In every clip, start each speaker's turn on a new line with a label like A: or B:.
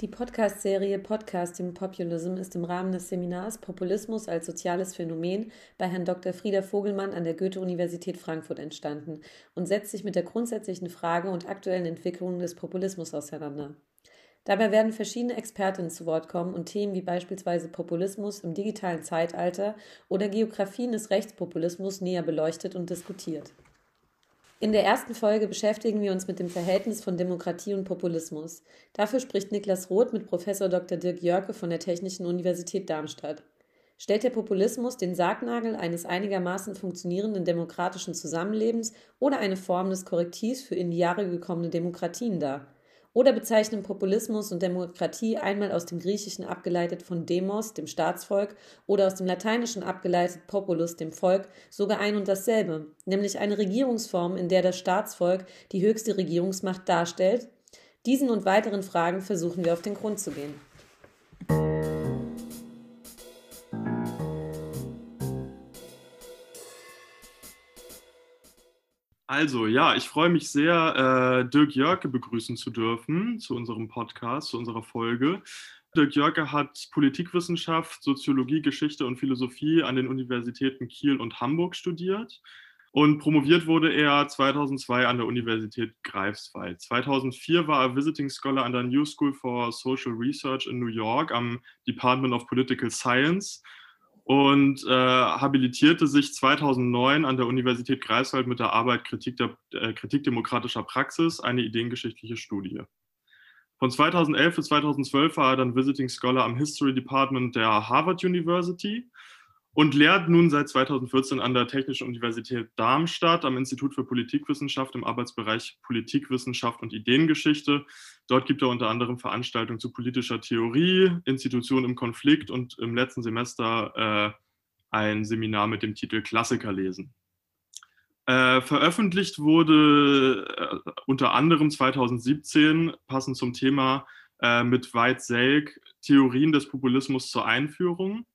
A: Die Podcast-Serie Podcasting Populism ist im Rahmen des Seminars Populismus als soziales Phänomen bei Herrn Dr. Frieder Vogelmann an der Goethe-Universität Frankfurt entstanden und setzt sich mit der grundsätzlichen Frage und aktuellen Entwicklungen des Populismus auseinander. Dabei werden verschiedene Expertinnen zu Wort kommen und Themen wie beispielsweise Populismus im digitalen Zeitalter oder Geografien des Rechtspopulismus näher beleuchtet und diskutiert. In der ersten Folge beschäftigen wir uns mit dem Verhältnis von Demokratie und Populismus. Dafür spricht Niklas Roth mit Professor Dr. Dirk Jörke von der Technischen Universität Darmstadt. Stellt der Populismus den Sargnagel eines einigermaßen funktionierenden demokratischen Zusammenlebens oder eine Form des Korrektivs für in die Jahre gekommene Demokratien dar? Oder bezeichnen Populismus und Demokratie einmal aus dem Griechischen abgeleitet von Demos, dem Staatsvolk, oder aus dem Lateinischen abgeleitet Populus, dem Volk, sogar ein und dasselbe, nämlich eine Regierungsform, in der das Staatsvolk die höchste Regierungsmacht darstellt? Diesen und weiteren Fragen versuchen wir auf den Grund zu gehen.
B: Also ja, ich freue mich sehr, äh, Dirk Jörke begrüßen zu dürfen zu unserem Podcast, zu unserer Folge. Dirk Jörke hat Politikwissenschaft, Soziologie, Geschichte und Philosophie an den Universitäten Kiel und Hamburg studiert. Und promoviert wurde er 2002 an der Universität Greifswald. 2004 war er Visiting Scholar an der New School for Social Research in New York am Department of Political Science und äh, habilitierte sich 2009 an der Universität Greifswald mit der Arbeit Kritik, der, äh, Kritik demokratischer Praxis, eine ideengeschichtliche Studie. Von 2011 bis 2012 war er dann Visiting Scholar am History Department der Harvard University und lehrt nun seit 2014 an der Technischen Universität Darmstadt am Institut für Politikwissenschaft im Arbeitsbereich Politikwissenschaft und Ideengeschichte. Dort gibt er unter anderem Veranstaltungen zu politischer Theorie, Institutionen im Konflikt und im letzten Semester äh, ein Seminar mit dem Titel Klassiker lesen. Äh, veröffentlicht wurde äh, unter anderem 2017 passend zum Thema äh, mit Veit Selk Theorien des Populismus zur Einführung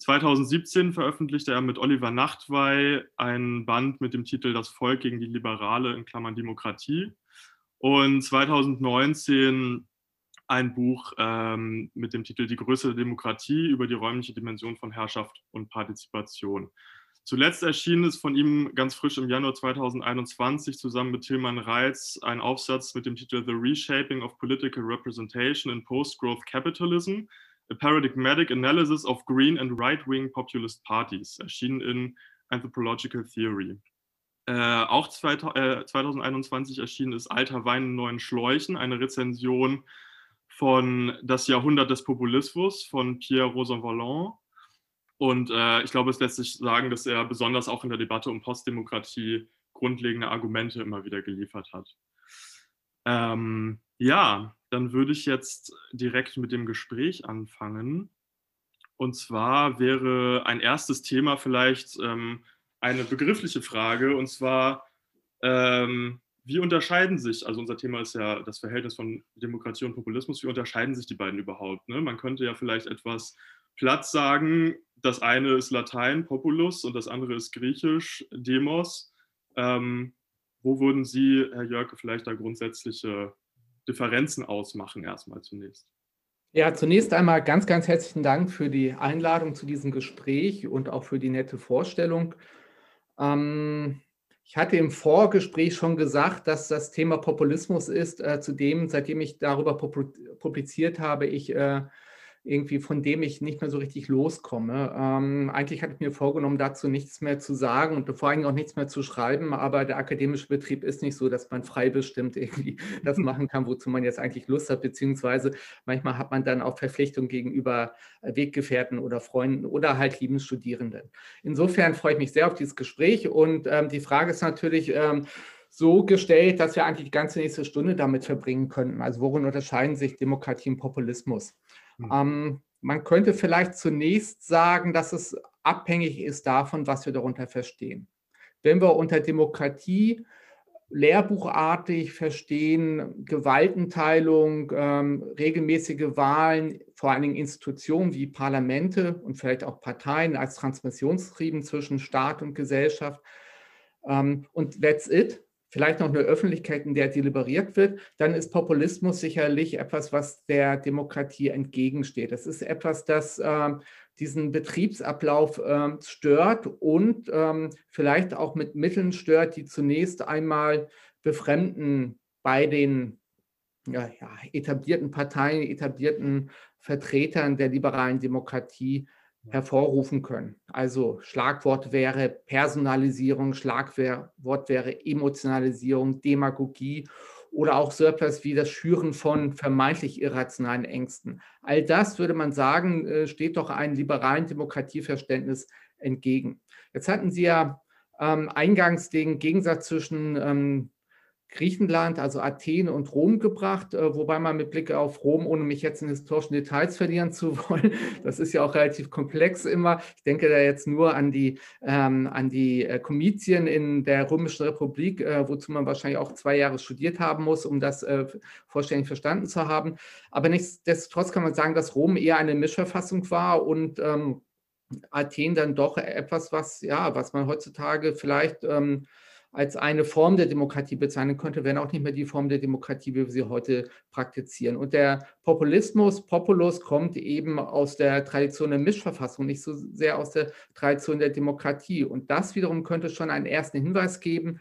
B: 2017 veröffentlichte er mit Oliver Nachtwey ein Band mit dem Titel Das Volk gegen die Liberale in Klammern Demokratie und 2019 ein Buch ähm, mit dem Titel Die Größe der Demokratie über die räumliche Dimension von Herrschaft und Partizipation. Zuletzt erschien es von ihm ganz frisch im Januar 2021 zusammen mit Tilman Reitz ein Aufsatz mit dem Titel The Reshaping of Political Representation in Post-Growth Capitalism, A Paradigmatic Analysis of Green and Right-Wing Populist Parties, erschienen in Anthropological Theory. Äh, auch 2021 äh, erschienen ist Alter Wein in neuen Schläuchen, eine Rezension von Das Jahrhundert des Populismus von Pierre Rosanvallon. Und äh, ich glaube, es lässt sich sagen, dass er besonders auch in der Debatte um Postdemokratie grundlegende Argumente immer wieder geliefert hat. Ähm, ja, dann würde ich jetzt direkt mit dem Gespräch anfangen. Und zwar wäre ein erstes Thema vielleicht ähm, eine begriffliche Frage, und zwar, ähm, wie unterscheiden sich, also unser Thema ist ja das Verhältnis von Demokratie und Populismus, wie unterscheiden sich die beiden überhaupt? Ne? Man könnte ja vielleicht etwas platt sagen, das eine ist Latein, Populus, und das andere ist Griechisch, Demos. Ähm, wo würden Sie, Herr Jörke, vielleicht da grundsätzliche Differenzen ausmachen, erstmal zunächst?
C: Ja, zunächst einmal ganz, ganz herzlichen Dank für die Einladung zu diesem Gespräch und auch für die nette Vorstellung. Ähm, ich hatte im Vorgespräch schon gesagt, dass das Thema Populismus ist, äh, zu dem, seitdem ich darüber publiziert habe, ich äh, irgendwie von dem ich nicht mehr so richtig loskomme. Ähm, eigentlich hatte ich mir vorgenommen, dazu nichts mehr zu sagen und vor allem auch nichts mehr zu schreiben, aber der akademische Betrieb ist nicht so, dass man frei bestimmt irgendwie das machen kann, wozu man jetzt eigentlich Lust hat, beziehungsweise manchmal hat man dann auch Verpflichtungen gegenüber Weggefährten oder Freunden oder halt lieben Studierenden. Insofern freue ich mich sehr auf dieses Gespräch und ähm, die Frage ist natürlich, ähm, so gestellt, dass wir eigentlich die ganze nächste Stunde damit verbringen könnten. Also worin unterscheiden sich Demokratie und Populismus? Mhm. Ähm, man könnte vielleicht zunächst sagen, dass es abhängig ist davon, was wir darunter verstehen. Wenn wir unter Demokratie lehrbuchartig verstehen, Gewaltenteilung, ähm, regelmäßige Wahlen, vor allen Dingen Institutionen wie Parlamente und vielleicht auch Parteien als Transmissionsrieben zwischen Staat und Gesellschaft. Ähm, und that's it. Vielleicht noch eine Öffentlichkeit, in der deliberiert wird, dann ist Populismus sicherlich etwas, was der Demokratie entgegensteht. Das ist etwas, das äh, diesen Betriebsablauf äh, stört und ähm, vielleicht auch mit Mitteln stört, die zunächst einmal befremden bei den ja, ja, etablierten Parteien, etablierten Vertretern der liberalen Demokratie hervorrufen können. Also Schlagwort wäre Personalisierung, Schlagwort wäre Emotionalisierung, Demagogie oder auch so etwas wie das Schüren von vermeintlich irrationalen Ängsten. All das, würde man sagen, äh, steht doch einem liberalen Demokratieverständnis entgegen. Jetzt hatten Sie ja ähm, eingangs den Gegensatz zwischen ähm, Griechenland, also Athen und Rom gebracht, äh, wobei man mit Blick auf Rom, ohne mich jetzt in historischen Details verlieren zu wollen, das ist ja auch relativ komplex immer. Ich denke da jetzt nur an die, ähm, an die äh, Komizien in der Römischen Republik, äh, wozu man wahrscheinlich auch zwei Jahre studiert haben muss, um das äh, vollständig verstanden zu haben. Aber nichtsdestotrotz kann man sagen, dass Rom eher eine Mischverfassung war und ähm, Athen dann doch etwas, was, ja, was man heutzutage vielleicht ähm, als eine Form der Demokratie bezeichnen könnte, wenn auch nicht mehr die Form der Demokratie, wie wir sie heute praktizieren. Und der Populismus, Populus, kommt eben aus der Tradition der Mischverfassung, nicht so sehr aus der Tradition der Demokratie. Und das wiederum könnte schon einen ersten Hinweis geben,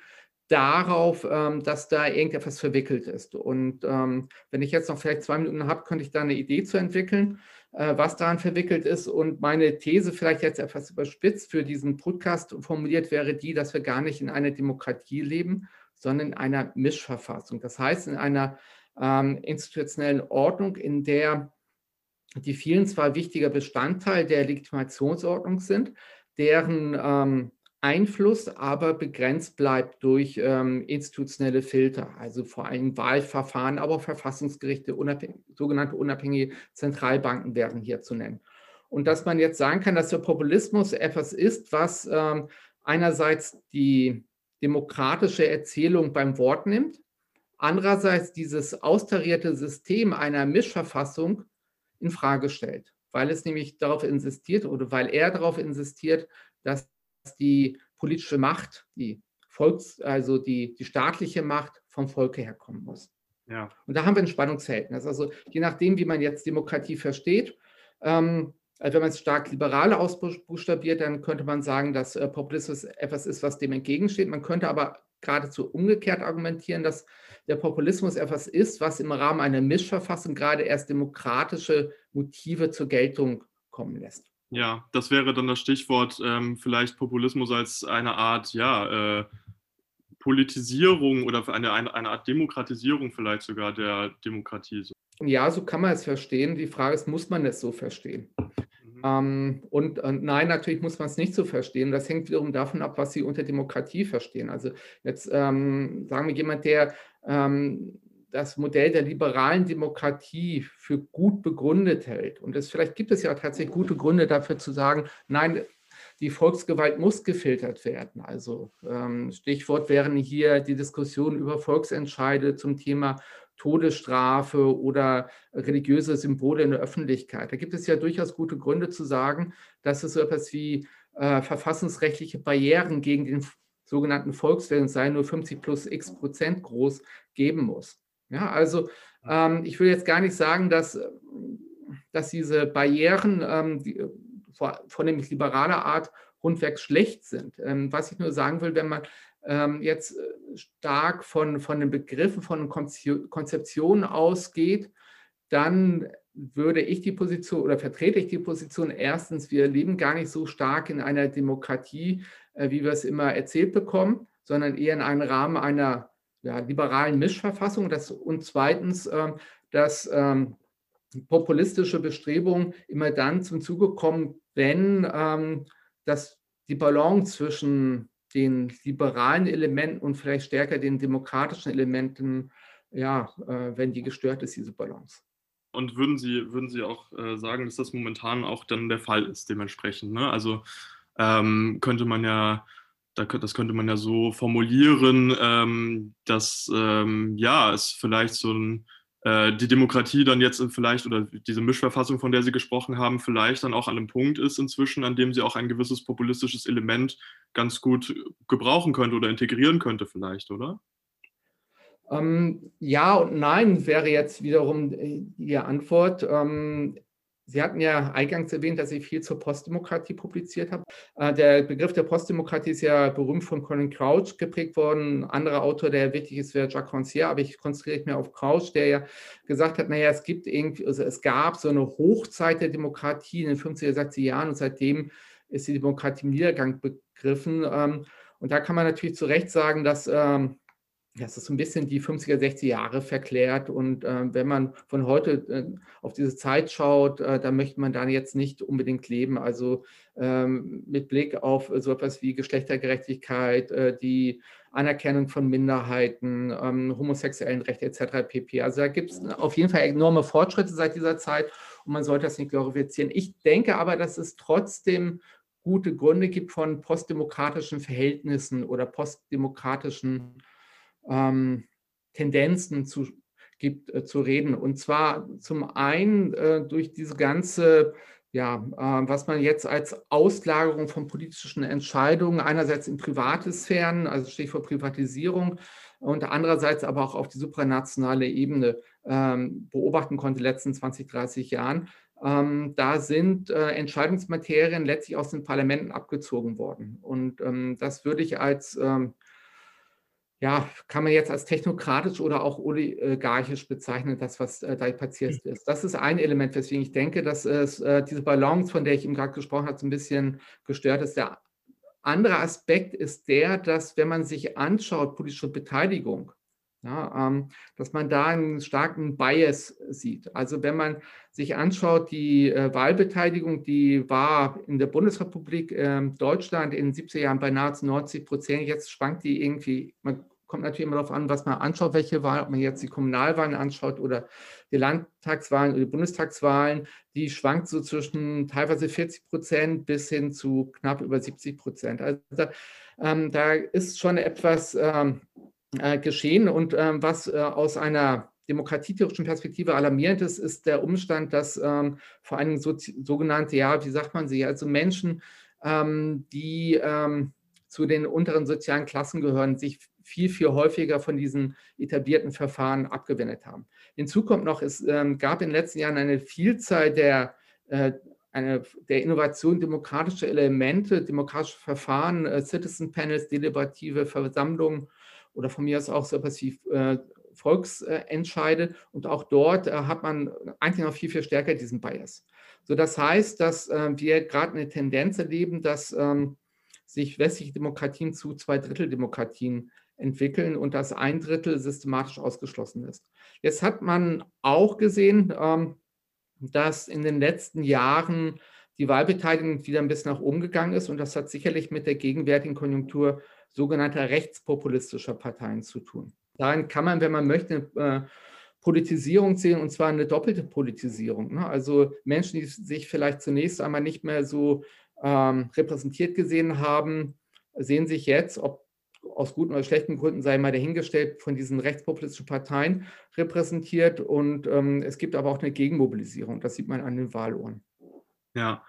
C: darauf, ähm, dass da irgendetwas verwickelt ist. Und ähm, wenn ich jetzt noch vielleicht zwei Minuten habe, könnte ich da eine Idee zu entwickeln. Äh, was daran verwickelt ist. Und meine These, vielleicht jetzt etwas überspitzt für diesen Podcast formuliert, wäre die, dass wir gar nicht in einer Demokratie leben, sondern in einer Mischverfassung. Das heißt, in einer ähm, institutionellen Ordnung, in der die vielen zwar wichtiger Bestandteil der Legitimationsordnung sind, deren ähm, Einfluss aber begrenzt bleibt durch ähm, institutionelle Filter, also vor allem Wahlverfahren, aber auch Verfassungsgerichte, unabhängig, sogenannte unabhängige Zentralbanken wären hier zu nennen. Und dass man jetzt sagen kann, dass der Populismus etwas ist, was ähm, einerseits die demokratische Erzählung beim Wort nimmt, andererseits dieses austarierte System einer Mischverfassung in Frage stellt, weil es nämlich darauf insistiert oder weil er darauf insistiert, dass die politische Macht, die Volks-, also die, die staatliche Macht vom Volke herkommen muss. Ja. Und da haben wir ein Spannungsverhältnis. Also je nachdem, wie man jetzt Demokratie versteht, ähm, also wenn man es stark liberal ausbuchstabiert, dann könnte man sagen, dass äh, Populismus etwas ist, was dem entgegensteht. Man könnte aber geradezu umgekehrt argumentieren, dass der Populismus etwas ist, was im Rahmen einer Mischverfassung gerade erst demokratische Motive zur Geltung kommen lässt.
B: Ja, das wäre dann das Stichwort, ähm, vielleicht Populismus als eine Art, ja, äh, Politisierung oder eine, eine, eine Art Demokratisierung vielleicht sogar der Demokratie.
C: Ja, so kann man es verstehen. Die Frage ist, muss man es so verstehen? Mhm. Ähm, und, und, nein, natürlich muss man es nicht so verstehen. Das hängt wiederum davon ab, was Sie unter Demokratie verstehen. Also jetzt ähm, sagen wir jemand, der ähm, das Modell der liberalen Demokratie für gut begründet hält. Und es, vielleicht gibt es ja tatsächlich gute Gründe dafür zu sagen, nein, die Volksgewalt muss gefiltert werden. Also ähm, Stichwort wären hier die Diskussionen über Volksentscheide zum Thema Todesstrafe oder religiöse Symbole in der Öffentlichkeit. Da gibt es ja durchaus gute Gründe zu sagen, dass es so etwas wie äh, verfassungsrechtliche Barrieren gegen den sogenannten Volkswillen, sei nur 50 plus x Prozent groß, geben muss. Ja, also ähm, ich will jetzt gar nicht sagen, dass, dass diese Barrieren ähm, die, von nämlich liberaler Art rundweg schlecht sind. Ähm, was ich nur sagen will, wenn man ähm, jetzt äh, stark von, von den Begriffen, von Konzeptionen ausgeht, dann würde ich die Position oder vertrete ich die Position, erstens, wir leben gar nicht so stark in einer Demokratie, äh, wie wir es immer erzählt bekommen, sondern eher in einem Rahmen einer ja, liberalen Mischverfassung das, und zweitens, äh, dass ähm, populistische Bestrebungen immer dann zum Zuge kommen, wenn ähm, das, die Balance zwischen den liberalen Elementen und vielleicht stärker den demokratischen Elementen, ja, äh, wenn die gestört ist, diese Balance.
B: Und würden Sie, würden Sie auch äh, sagen, dass das momentan auch dann der Fall ist, dementsprechend? Ne? Also ähm, könnte man ja das könnte man ja so formulieren, ähm, dass ähm, ja, es vielleicht so ein, äh, die Demokratie dann jetzt vielleicht oder diese Mischverfassung, von der Sie gesprochen haben, vielleicht dann auch an einem Punkt ist inzwischen, an dem sie auch ein gewisses populistisches Element ganz gut gebrauchen könnte oder integrieren könnte vielleicht, oder?
C: Ähm, ja und nein wäre jetzt wiederum die Antwort. Ähm, Sie hatten ja eingangs erwähnt, dass ich viel zur Postdemokratie publiziert habe. Äh, der Begriff der Postdemokratie ist ja berühmt von Colin Crouch geprägt worden. Ein anderer Autor, der wichtig ist, wäre Jacques Rancière, aber ich konzentriere mich auf Crouch, der ja gesagt hat, naja, es gibt irgendwie, also es gab so eine Hochzeit der Demokratie in den 50er, 60er Jahren und seitdem ist die Demokratie im Niedergang begriffen. Ähm, und da kann man natürlich zu Recht sagen, dass ähm, das ist so ein bisschen die 50er, 60er Jahre verklärt. Und äh, wenn man von heute äh, auf diese Zeit schaut, äh, dann möchte man da jetzt nicht unbedingt leben. Also ähm, mit Blick auf so etwas wie Geschlechtergerechtigkeit, äh, die Anerkennung von Minderheiten, ähm, homosexuellen Rechte etc. pp. Also da gibt es auf jeden Fall enorme Fortschritte seit dieser Zeit und man sollte das nicht glorifizieren. Ich denke aber, dass es trotzdem gute Gründe gibt von postdemokratischen Verhältnissen oder postdemokratischen ähm, Tendenzen zu, gibt, äh, zu reden. Und zwar zum einen äh, durch diese ganze, ja, äh, was man jetzt als Auslagerung von politischen Entscheidungen einerseits in private Sphären, also Stichwort Privatisierung, und andererseits aber auch auf die supranationale Ebene ähm, beobachten konnte in den letzten 20, 30 Jahren. Ähm, da sind äh, Entscheidungsmaterien letztlich aus den Parlamenten abgezogen worden. Und ähm, das würde ich als ähm, ja, kann man jetzt als technokratisch oder auch oligarchisch bezeichnen, das, was äh, da passiert hm. ist. Das ist ein Element, weswegen ich denke, dass es äh, diese Balance, von der ich eben gerade gesprochen habe, so ein bisschen gestört ist. Der andere Aspekt ist der, dass wenn man sich anschaut, politische Beteiligung, ja, ähm, dass man da einen starken Bias sieht. Also wenn man sich anschaut, die äh, Wahlbeteiligung, die war in der Bundesrepublik äh, Deutschland in den 70er Jahren bei nahezu 90 Prozent. Jetzt schwankt die irgendwie, man kommt natürlich immer darauf an, was man anschaut, welche Wahl, ob man jetzt die Kommunalwahlen anschaut oder die Landtagswahlen oder die Bundestagswahlen, die schwankt so zwischen teilweise 40 Prozent bis hin zu knapp über 70 Prozent. Also da, ähm, da ist schon etwas ähm, äh, geschehen und ähm, was äh, aus einer demokratietheoretischen Perspektive alarmierend ist, ist der Umstand, dass ähm, vor allem so, sogenannte, ja, wie sagt man sie, also Menschen, ähm, die ähm, zu den unteren sozialen Klassen gehören, sich viel, viel häufiger von diesen etablierten Verfahren abgewendet haben. Hinzu kommt noch, es ähm, gab in den letzten Jahren eine Vielzahl der, äh, eine, der Innovation demokratischer Elemente, demokratische Verfahren, äh, Citizen Panels, deliberative Versammlungen oder von mir aus auch so etwas wie äh, Volksentscheide. Und auch dort äh, hat man eigentlich noch viel, viel stärker diesen Bias. So, das heißt, dass äh, wir gerade eine Tendenz erleben, dass ähm, sich westliche Demokratien zu Zweidritteldemokratien entwickeln und dass ein Drittel systematisch ausgeschlossen ist. Jetzt hat man auch gesehen, ähm, dass in den letzten Jahren die Wahlbeteiligung wieder ein bisschen nach oben gegangen ist und das hat sicherlich mit der gegenwärtigen Konjunktur sogenannter rechtspopulistischer Parteien zu tun. Darin kann man, wenn man möchte, äh, Politisierung sehen und zwar eine doppelte Politisierung. Ne? Also Menschen, die sich vielleicht zunächst einmal nicht mehr so ähm, repräsentiert gesehen haben, sehen sich jetzt, ob aus guten oder schlechten Gründen sei mal dahingestellt, von diesen rechtspopulistischen Parteien repräsentiert. Und ähm, es gibt aber auch eine Gegenmobilisierung. Das sieht man an den Wahluhren.
B: Ja,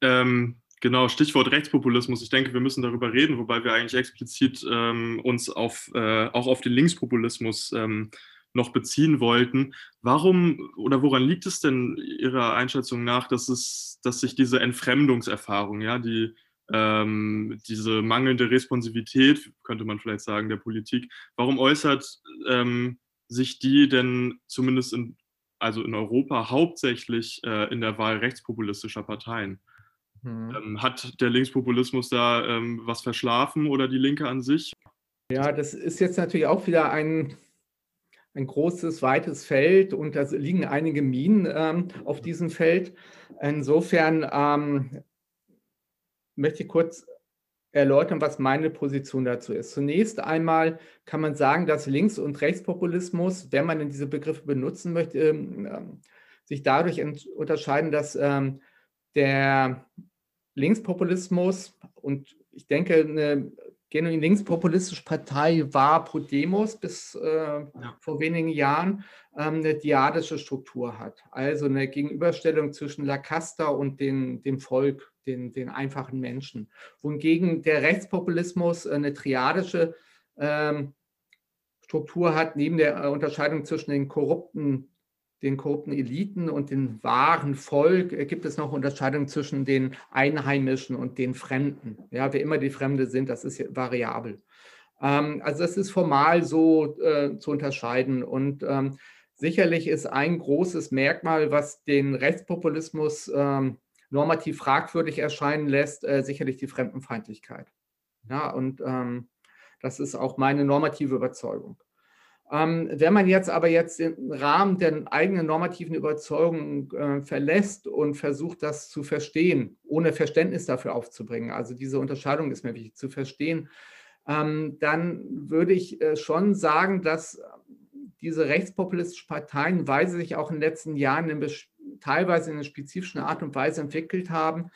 B: ähm, genau, Stichwort Rechtspopulismus. Ich denke, wir müssen darüber reden, wobei wir eigentlich explizit ähm, uns auf, äh, auch auf den Linkspopulismus ähm, noch beziehen wollten. Warum oder woran liegt es denn Ihrer Einschätzung nach, dass, es, dass sich diese Entfremdungserfahrung, ja, die ähm, diese mangelnde Responsivität, könnte man vielleicht sagen, der Politik. Warum äußert ähm, sich die denn zumindest in, also in Europa hauptsächlich äh, in der Wahl rechtspopulistischer Parteien? Hm. Ähm, hat der Linkspopulismus da ähm, was verschlafen oder die Linke an sich?
C: Ja, das ist jetzt natürlich auch wieder ein, ein großes, weites Feld und da liegen einige Minen ähm, auf diesem Feld. Insofern ähm, möchte ich kurz erläutern, was meine Position dazu ist. Zunächst einmal kann man sagen, dass Links- und Rechtspopulismus, wenn man diese Begriffe benutzen möchte, ähm, sich dadurch unterscheiden, dass der Linkspopulismus und ich denke, eine genuin linkspopulistische Partei war Podemos bis äh, ja. vor wenigen Jahren ähm, eine diadische Struktur hat. Also eine Gegenüberstellung zwischen La Casta und den, dem Volk den, den einfachen Menschen. Wohingegen der Rechtspopulismus eine triadische ähm, Struktur hat, neben der äh, Unterscheidung zwischen den korrupten, den korrupten Eliten und dem wahren Volk, äh, gibt es noch Unterscheidungen zwischen den Einheimischen und den Fremden. Ja, wer immer die Fremde sind, das ist variabel. Ähm, also das ist formal so äh, zu unterscheiden. Und ähm, sicherlich ist ein großes Merkmal, was den Rechtspopulismus ähm, normativ fragwürdig erscheinen lässt, äh, sicherlich die Fremdenfeindlichkeit. Ja, und ähm, das ist auch meine normative Überzeugung. Ähm, wenn man jetzt aber jetzt den Rahmen der eigenen normativen Überzeugung äh, verlässt und versucht, das zu verstehen, ohne Verständnis dafür aufzubringen, also diese Unterscheidung ist mir wichtig zu verstehen, ähm, dann würde ich äh, schon sagen, dass diese rechtspopulistischen Parteien, weil sie sich auch in den letzten Jahren in teilweise in einer spezifischen Art und Weise entwickelt haben,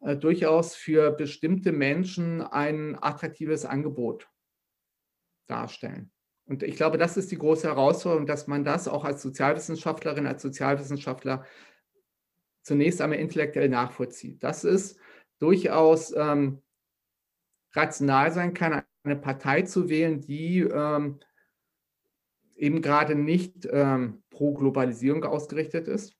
C: äh, durchaus für bestimmte Menschen ein attraktives Angebot darstellen. Und ich glaube, das ist die große Herausforderung, dass man das auch als Sozialwissenschaftlerin, als Sozialwissenschaftler zunächst einmal intellektuell nachvollzieht. Das ist durchaus ähm, rational sein kann, eine Partei zu wählen, die ähm, eben gerade nicht ähm, pro Globalisierung ausgerichtet ist,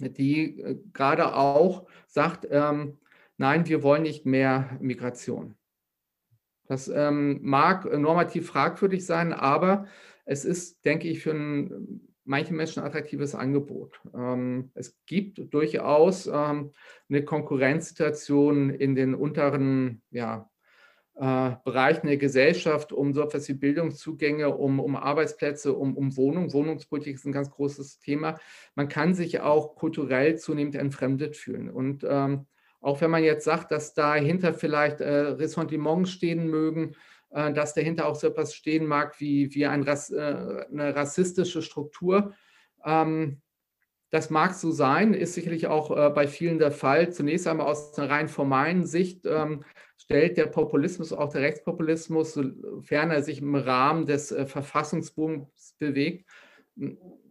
C: die äh, gerade auch sagt, ähm, nein, wir wollen nicht mehr Migration. Das ähm, mag normativ fragwürdig sein, aber es ist, denke ich, für ein, manche Menschen ein attraktives Angebot. Ähm, es gibt durchaus ähm, eine Konkurrenzsituation in den unteren ja, äh, Bereichen der Gesellschaft um so etwas wie Bildungszugänge, um, um Arbeitsplätze, um, um Wohnung. Wohnungspolitik ist ein ganz großes Thema. Man kann sich auch kulturell zunehmend entfremdet fühlen. Und ähm, auch wenn man jetzt sagt, dass dahinter vielleicht äh, Ressentiments stehen mögen, äh, dass dahinter auch so etwas stehen mag wie, wie ein Rass, äh, eine rassistische Struktur. Ähm, das mag so sein, ist sicherlich auch äh, bei vielen der Fall. Zunächst einmal aus einer rein formalen Sicht ähm, stellt der Populismus, auch der Rechtspopulismus, sofern er sich im Rahmen des äh, Verfassungsbooms bewegt,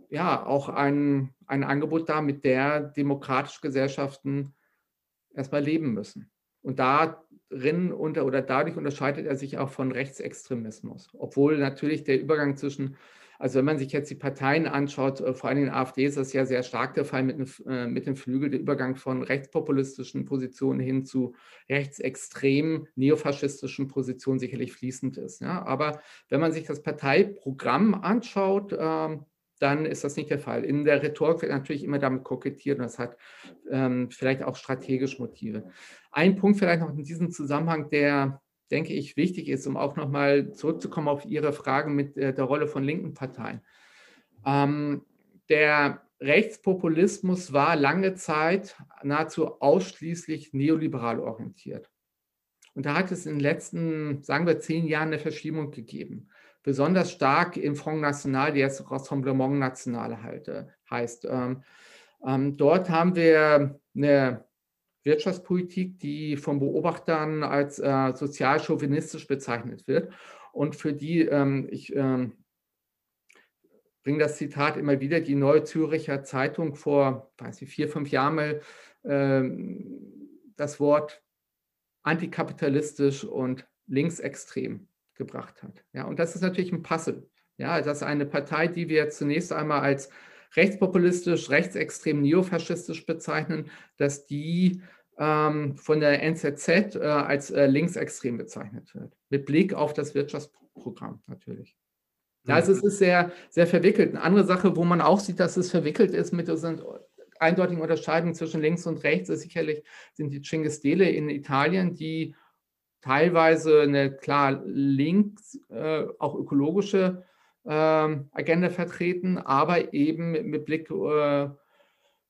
C: ja, auch ein, ein Angebot dar, mit der demokratische Gesellschaften erstmal leben müssen. Und darin unter oder dadurch unterscheidet er sich auch von Rechtsextremismus, obwohl natürlich der Übergang zwischen also wenn man sich jetzt die Parteien anschaut, äh, vor allem in der AfD ist das ja sehr stark der Fall mit, äh, mit dem Flügel, der Übergang von rechtspopulistischen Positionen hin zu rechtsextremen, neofaschistischen Positionen sicherlich fließend ist. Ja? Aber wenn man sich das Parteiprogramm anschaut, ähm, dann ist das nicht der Fall. In der Rhetorik wird natürlich immer damit kokettiert und das hat ähm, vielleicht auch strategisch Motive. Ein Punkt vielleicht noch in diesem Zusammenhang, der, denke ich, wichtig ist, um auch nochmal zurückzukommen auf Ihre Fragen mit äh, der Rolle von linken Parteien. Ähm, der Rechtspopulismus war lange Zeit nahezu ausschließlich neoliberal orientiert. Und da hat es in den letzten, sagen wir, zehn Jahren eine Verschiebung gegeben besonders stark im Front National, der jetzt Rassemblement National halte, heißt. Ähm, ähm, dort haben wir eine Wirtschaftspolitik, die von Beobachtern als äh, sozial chauvinistisch bezeichnet wird und für die, ähm, ich ähm, bringe das Zitat immer wieder, die Neue Züricher Zeitung vor, weiß ich, vier, fünf Jahren mal ähm, das Wort antikapitalistisch und linksextrem gebracht hat. Ja, und das ist natürlich ein Puzzle. Ja, dass eine Partei, die wir zunächst einmal als rechtspopulistisch, rechtsextrem, neofaschistisch bezeichnen, dass die ähm, von der NZZ äh, als äh, linksextrem bezeichnet wird. Mit Blick auf das Wirtschaftsprogramm natürlich. Ja, also es ist sehr, sehr verwickelt. Eine andere Sache, wo man auch sieht, dass es verwickelt ist mit diesen eindeutigen Unterscheidungen zwischen links und rechts, ist sicherlich sind die Cinque in Italien, die teilweise eine klar links, äh, auch ökologische äh, Agenda vertreten, aber eben mit, mit Blick äh,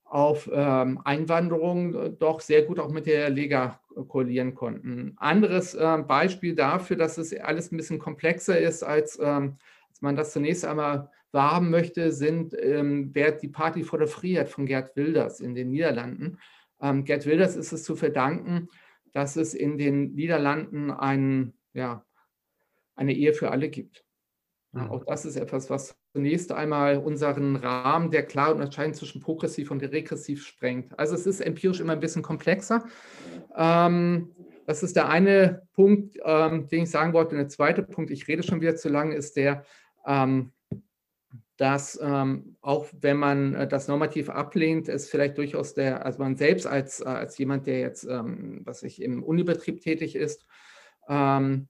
C: auf ähm, Einwanderung doch sehr gut auch mit der Lega koalieren konnten. Anderes ähm, Beispiel dafür, dass es alles ein bisschen komplexer ist, als, ähm, als man das zunächst einmal wahrhaben möchte, sind ähm, die Party vor der Freiheit von Gerd Wilders in den Niederlanden. Ähm, Gerd Wilders ist es zu verdanken, dass es in den Niederlanden ein, ja, eine Ehe für alle gibt. Ja, mhm. auch das ist etwas, was zunächst einmal unseren Rahmen der klaren Unterscheidung zwischen progressiv und regressiv sprengt. Also es ist empirisch immer ein bisschen komplexer. Ähm, das ist der eine Punkt, ähm, den ich sagen wollte. Und der zweite Punkt, ich rede schon wieder zu lange, ist der, ähm, dass ähm, auch wenn man äh, das normativ ablehnt, es vielleicht durchaus der, also man selbst als, äh, als jemand, der jetzt, ähm, was ich im Unibetrieb tätig ist, ähm,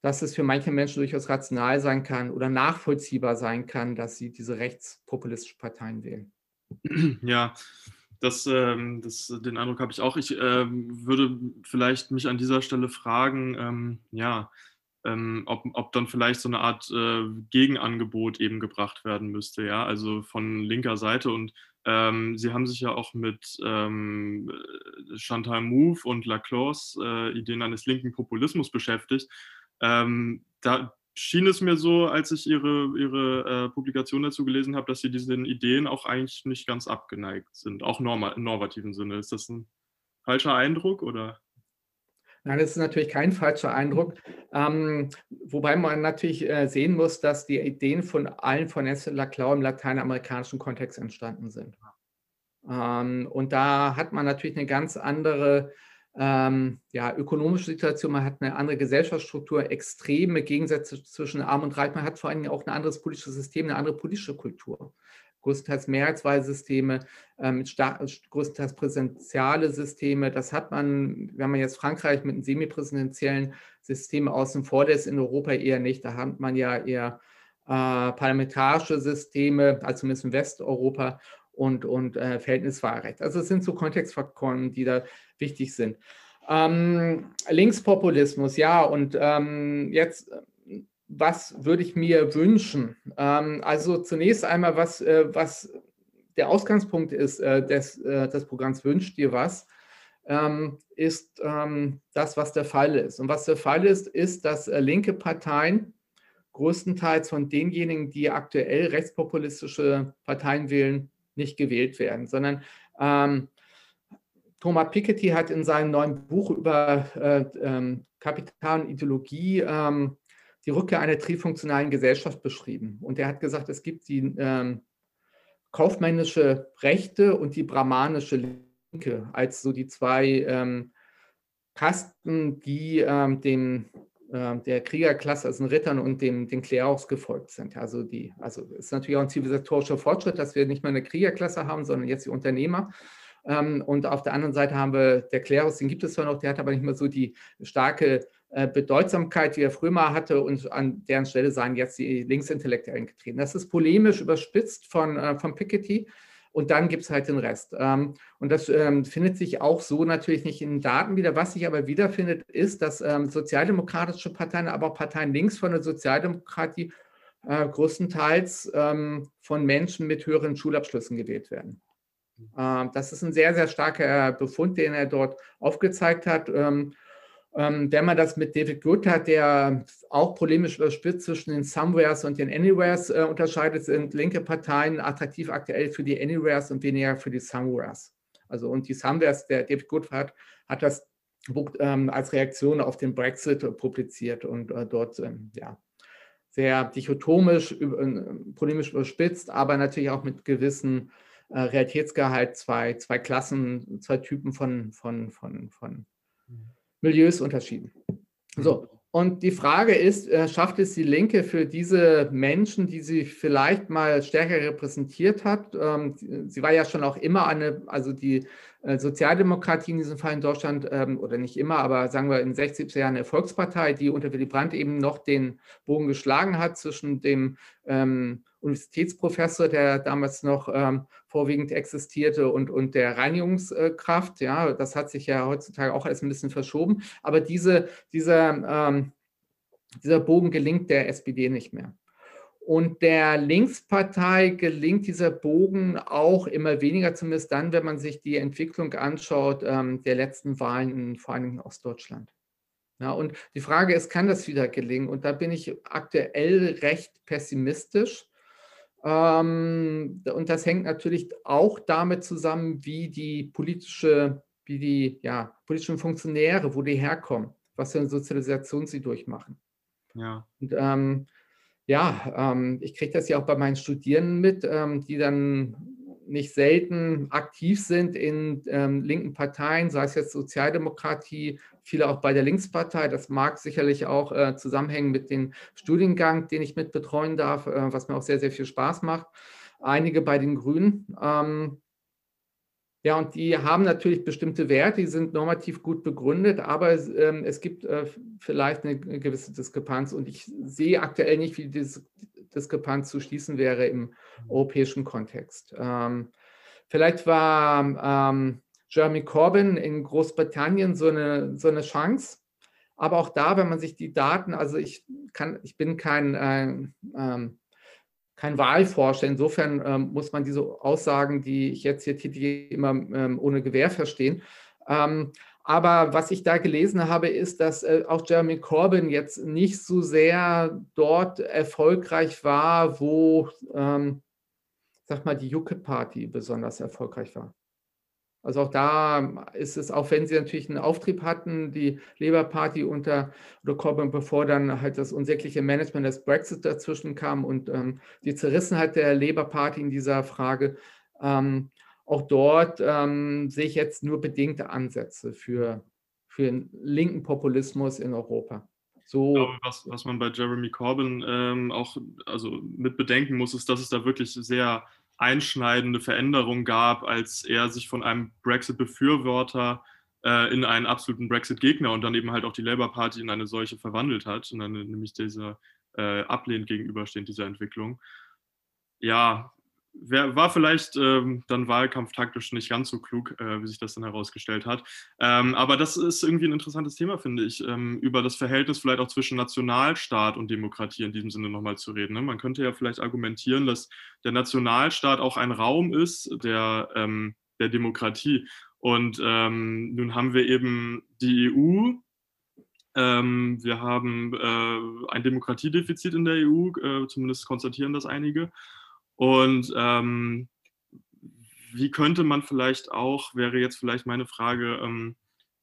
C: dass es für manche Menschen durchaus rational sein kann oder nachvollziehbar sein kann, dass sie diese rechtspopulistischen Parteien wählen.
B: Ja, das, ähm, das, den Eindruck habe ich auch. Ich ähm, würde vielleicht mich an dieser Stelle fragen, ähm, ja, ähm, ob, ob dann vielleicht so eine Art äh, Gegenangebot eben gebracht werden müsste, ja, also von linker Seite. Und ähm, Sie haben sich ja auch mit ähm, Chantal Mouffe und Laclos äh, Ideen eines linken Populismus beschäftigt. Ähm, da schien es mir so, als ich Ihre, ihre äh, Publikation dazu gelesen habe, dass Sie diesen Ideen auch eigentlich nicht ganz abgeneigt sind, auch im normativen Sinne. Ist das ein falscher Eindruck oder?
C: Nein, das ist natürlich kein falscher Eindruck. Ähm, wobei man natürlich äh, sehen muss, dass die Ideen von allen von Esther Laclau im lateinamerikanischen Kontext entstanden sind. Ähm, und da hat man natürlich eine ganz andere ähm, ja, ökonomische Situation, man hat eine andere Gesellschaftsstruktur, extreme Gegensätze zwischen Arm und Reich, man hat vor allem auch ein anderes politisches System, eine andere politische Kultur. Größtenteils Mehrheitswahlsysteme, ähm, größtenteils präsentiale Systeme. Das hat man, wenn man jetzt Frankreich mit einem semipräsidentiellen System außen vor lässt, in Europa eher nicht. Da hat man ja eher äh, parlamentarische Systeme, also zumindest in Westeuropa und, und äh, Verhältniswahlrecht. Also es sind so Kontextfaktoren, die da wichtig sind. Ähm, Linkspopulismus, ja, und ähm, jetzt, was würde ich mir wünschen? Ähm, also zunächst einmal, was, äh, was der Ausgangspunkt ist äh, des, äh, des Programms Wünscht dir was, ähm, ist ähm, das, was der Fall ist. Und was der Fall ist, ist, dass äh, linke Parteien größtenteils von denjenigen, die aktuell rechtspopulistische Parteien wählen, nicht gewählt werden, sondern ähm, Thomas Piketty hat in seinem neuen Buch über äh, ähm, Kapital und Ideologie ähm, die Rückkehr einer trifunktionalen Gesellschaft beschrieben. Und er hat gesagt, es gibt die ähm, kaufmännische Rechte und die brahmanische Linke als so die zwei ähm, Kasten, die ähm, dem ähm, der Kriegerklasse, also den Rittern und dem, den Klerus gefolgt sind. Also die, also ist natürlich auch ein zivilisatorischer Fortschritt, dass wir nicht mehr eine Kriegerklasse haben, sondern jetzt die Unternehmer. Ähm, und auf der anderen Seite haben wir der Klerus, den gibt es zwar noch, der hat aber nicht mehr so die starke äh, Bedeutsamkeit, die er früher mal hatte, und an deren Stelle seien jetzt die Linksintellektuellen getreten. Das ist polemisch überspitzt von, äh, von Piketty. Und dann gibt es halt den Rest. Ähm, und das ähm, findet sich auch so natürlich nicht in den Daten wieder. Was sich aber wiederfindet, ist, dass ähm, sozialdemokratische Parteien, aber auch Parteien links von der Sozialdemokratie äh, größtenteils von Menschen mit höheren Schulabschlüssen gewählt werden. das ist ein sehr, sehr starker Befund, den er dort aufgezeigt hat. Ähm, wenn man das mit David Good der auch polemisch überspitzt zwischen den Somewheres und den Anywheres äh, unterscheidet, sind linke Parteien attraktiv aktuell für die Anywheres und weniger für die Somewheres. Also und die Somewheres, der David Good hat, hat das ähm, als Reaktion auf den Brexit publiziert und äh, dort ähm, ja, sehr dichotomisch, äh, polemisch überspitzt, aber natürlich auch mit gewissen äh, Realitätsgehalt zwei, zwei Klassen, zwei Typen von, von, von, von. Milieus unterschieden. So, mhm. und die Frage ist, äh, schafft es die Linke für diese Menschen, die sie vielleicht mal stärker repräsentiert hat? Ähm, sie war ja schon auch immer eine, also die äh, Sozialdemokratie in diesem Fall in Deutschland, ähm, oder nicht immer, aber sagen wir in 60er Jahren eine Volkspartei, die unter Willy Brandt eben noch den Bogen geschlagen hat zwischen dem ähm, Universitätsprofessor, der damals noch vorwiegend existierte, und, und der Reinigungskraft. Ja, das hat sich ja heutzutage auch alles ein bisschen verschoben. Aber diese, dieser, ähm, dieser Bogen gelingt der SPD nicht mehr. Und der Linkspartei gelingt dieser Bogen auch immer weniger, zumindest dann, wenn man sich die Entwicklung anschaut ähm, der letzten Wahlen, in, vor allem in Ostdeutschland. Ja, und die Frage ist, kann das wieder gelingen? Und da bin ich aktuell recht pessimistisch. Ähm, und das hängt natürlich auch damit zusammen, wie die politische, wie die ja, politischen Funktionäre, wo die herkommen, was für eine Sozialisation sie durchmachen. Ja. Und ähm, ja, ähm, ich kriege das ja auch bei meinen Studierenden mit, ähm, die dann nicht selten aktiv sind in ähm, linken Parteien, sei es jetzt Sozialdemokratie, viele auch bei der Linkspartei. Das mag sicherlich auch äh, zusammenhängen mit dem Studiengang, den ich mit betreuen darf, äh, was mir auch sehr, sehr viel Spaß macht. Einige bei den Grünen. Ähm, ja, und die haben natürlich bestimmte Werte, die sind normativ gut begründet, aber es, ähm, es gibt äh, vielleicht eine, gewisse Diskrepanz und ich sehe aktuell nicht, wie diese Diskrepanz zu schließen wäre im europäischen Kontext. Ähm, vielleicht war ähm, Jeremy Corbyn in Großbritannien so eine, so eine Chance, aber auch da, wenn man sich die Daten, also ich kann, ich bin kein äh, ähm, kein Wahlforscher. Insofern ähm, muss man diese Aussagen, die ich jetzt hier tätige, immer ähm, ohne Gewehr verstehen. Ähm, aber was ich da gelesen habe, ist, dass äh, auch Jeremy Corbyn jetzt nicht so sehr dort erfolgreich war, wo, ähm, sag mal, die UKIP-Party besonders erfolgreich war. Also auch da ist es, auch wenn sie natürlich einen Auftrieb hatten, die Labour Party unter Corbyn, bevor dann halt das unsägliche Management des Brexit dazwischen kam und ähm, die Zerrissenheit der Labour Party in dieser Frage, ähm, auch dort ähm, sehe ich jetzt nur bedingte Ansätze für, für den linken Populismus in Europa.
B: So. Glaube, was, was man bei Jeremy Corbyn ähm, auch also mit bedenken muss, ist, dass es da wirklich sehr einschneidende Veränderung gab, als er sich von einem Brexit-Befürworter äh, in einen absoluten Brexit-Gegner und dann eben halt auch die Labour Party in eine solche verwandelt hat und dann nämlich dieser äh, ablehnend gegenübersteht, dieser Entwicklung. Ja, war vielleicht ähm, dann wahlkampftaktisch nicht ganz so klug, äh, wie sich das dann herausgestellt hat. Ähm, aber das ist irgendwie ein interessantes Thema, finde ich, ähm, über das Verhältnis vielleicht auch zwischen Nationalstaat und Demokratie in diesem Sinne nochmal zu reden. Ne? Man könnte ja vielleicht argumentieren, dass der Nationalstaat auch ein Raum ist der, ähm, der Demokratie. Und ähm, nun haben wir eben die EU, ähm, wir haben äh, ein Demokratiedefizit in der EU, äh, zumindest konstatieren das einige. Und ähm, wie könnte man vielleicht auch, wäre jetzt vielleicht meine Frage, ähm,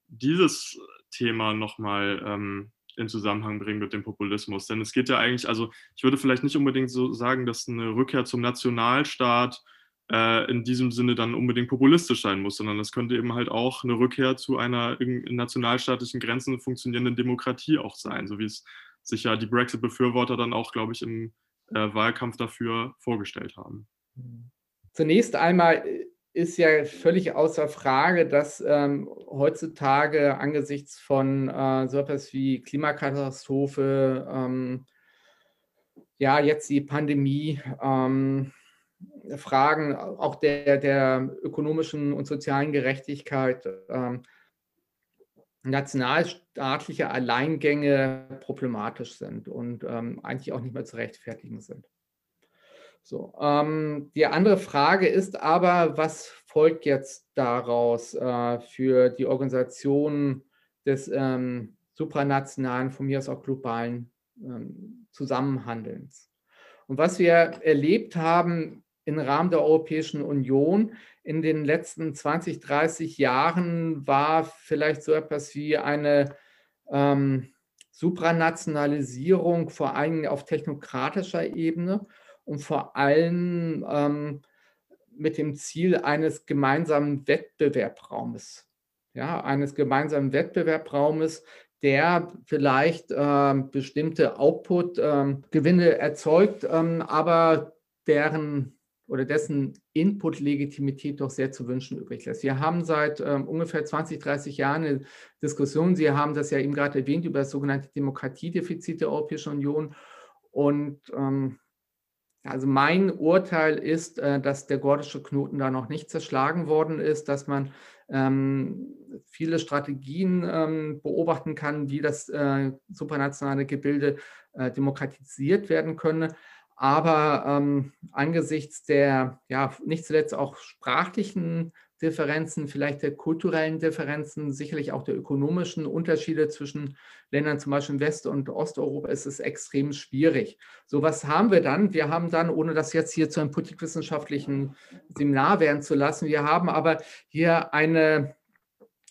B: dieses Thema nochmal ähm, in Zusammenhang bringen mit dem Populismus? Denn es geht ja eigentlich, also ich würde vielleicht nicht unbedingt so sagen, dass eine Rückkehr zum Nationalstaat äh, in diesem Sinne dann unbedingt populistisch sein muss, sondern es könnte eben halt auch eine Rückkehr zu einer in nationalstaatlichen Grenzen funktionierenden Demokratie auch sein, so wie es sich ja die Brexit-Befürworter dann auch, glaube ich, im äh, Wahlkampf dafür vorgestellt haben.
C: Zunächst einmal äh, ist ja völlig außer Frage, dass ähm, heutzutage angesichts von äh, so etwas wie Klimakatastrophe, ähm, ja, jetzt die Pandemie, ähm, Fragen auch der, der ökonomischen und sozialen Gerechtigkeit, ähm, nationalstaatliche Alleingänge problematisch sind und ähm, eigentlich auch nicht mehr zu rechtfertigen sind. So, ähm, die andere Frage ist aber, was folgt jetzt daraus äh, für die Organisation des ähm, supranationalen, von mir aus auch globalen ähm, Zusammenhandelns? Und was wir erlebt haben im Rahmen der Europäischen Union in den letzten 20, 30 Jahren war vielleicht so etwas wie eine ähm, Supranationalisierung, vor allem auf technokratischer Ebene und vor allem ähm, mit dem Ziel eines gemeinsamen Wettbewerbraumes. Ja, eines gemeinsamen Wettbewerbraumes, der vielleicht äh, bestimmte Output-Gewinne ähm, erzeugt, ähm, aber deren oder dessen Input-Legitimität doch sehr zu wünschen übrig lässt. Wir haben seit ähm, ungefähr 20, 30 Jahren eine Diskussion, Sie haben das ja eben gerade erwähnt, über das sogenannte Demokratiedefizit der Europäischen Union. Und ähm, also mein Urteil ist, äh, dass der gordische Knoten da noch nicht zerschlagen worden ist, dass man ähm, viele Strategien ähm, beobachten kann, wie das äh, supranationale Gebilde äh, demokratisiert werden könne. Aber ähm, angesichts der, ja, nicht zuletzt auch sprachlichen Differenzen, vielleicht der kulturellen Differenzen, sicherlich auch der ökonomischen Unterschiede zwischen Ländern, zum Beispiel in West- und Osteuropa, ist es extrem schwierig. So was haben wir dann? Wir haben dann, ohne das jetzt hier zu einem politikwissenschaftlichen Seminar werden zu lassen, wir haben aber hier eine,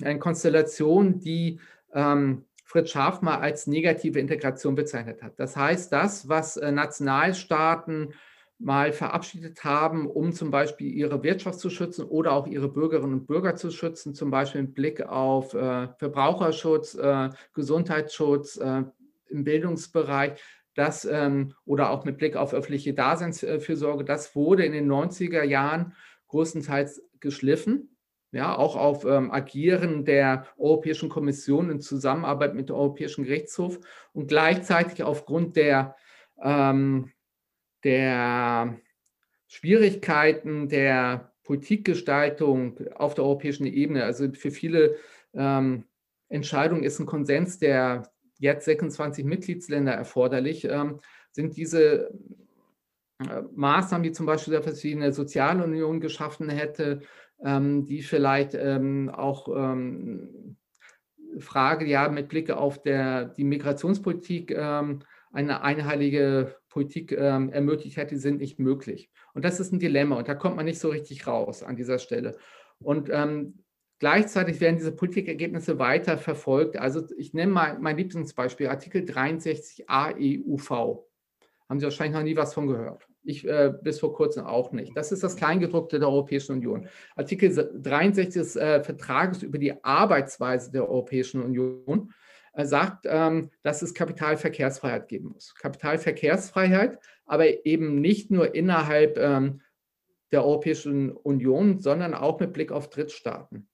C: eine Konstellation, die ähm, Fritz Scharf mal als negative Integration bezeichnet hat. Das heißt, das, was äh, Nationalstaaten mal verabschiedet haben, um zum Beispiel ihre Wirtschaft zu schützen oder auch ihre Bürgerinnen und Bürger zu schützen, zum Beispiel mit Blick auf äh, Verbraucherschutz, äh, Gesundheitsschutz äh, im Bildungsbereich. Das, ähm, oder auch mit Blick auf öffentliche Daseinsfürsorge, das wurde in den 90er Jahren größtenteils geschliffen ja, auch auf ähm, Agieren der Europäischen Kommission in Zusammenarbeit mit dem Europäischen Gerichtshof und gleichzeitig aufgrund der, ähm, der Schwierigkeiten der Politikgestaltung auf der europäischen Ebene. Also für viele ähm, Entscheidungen ist ein Konsens der jetzt 26 Mitgliedsländer erforderlich. Ähm, sind diese äh, Maßnahmen, die zum Beispiel der verschiedene Sozialunion geschaffen hätte, ähm, die vielleicht ähm, auch ähm, Frage, ja, mit Blick auf der, die Migrationspolitik ähm, eine einheilige Politik ähm, ermöglicht hätte, sind nicht möglich. Und das ist ein Dilemma und da kommt man nicht so richtig raus an dieser Stelle. Und ähm, Gleichzeitig werden diese Politikergebnisse weiter verfolgt. Also ich nenne mal mein Lieblingsbeispiel, Artikel 63a EUV. Haben Sie wahrscheinlich noch nie was von gehört. Ich äh, bis vor kurzem auch nicht. Das ist das Kleingedruckte der Europäischen Union. Artikel 63 des äh, Vertrages über die Arbeitsweise der Europäischen Union äh, sagt, ähm, dass es Kapitalverkehrsfreiheit geben muss. Kapitalverkehrsfreiheit, aber eben nicht nur innerhalb ähm, der Europäischen Union, sondern auch mit Blick auf Drittstaaten.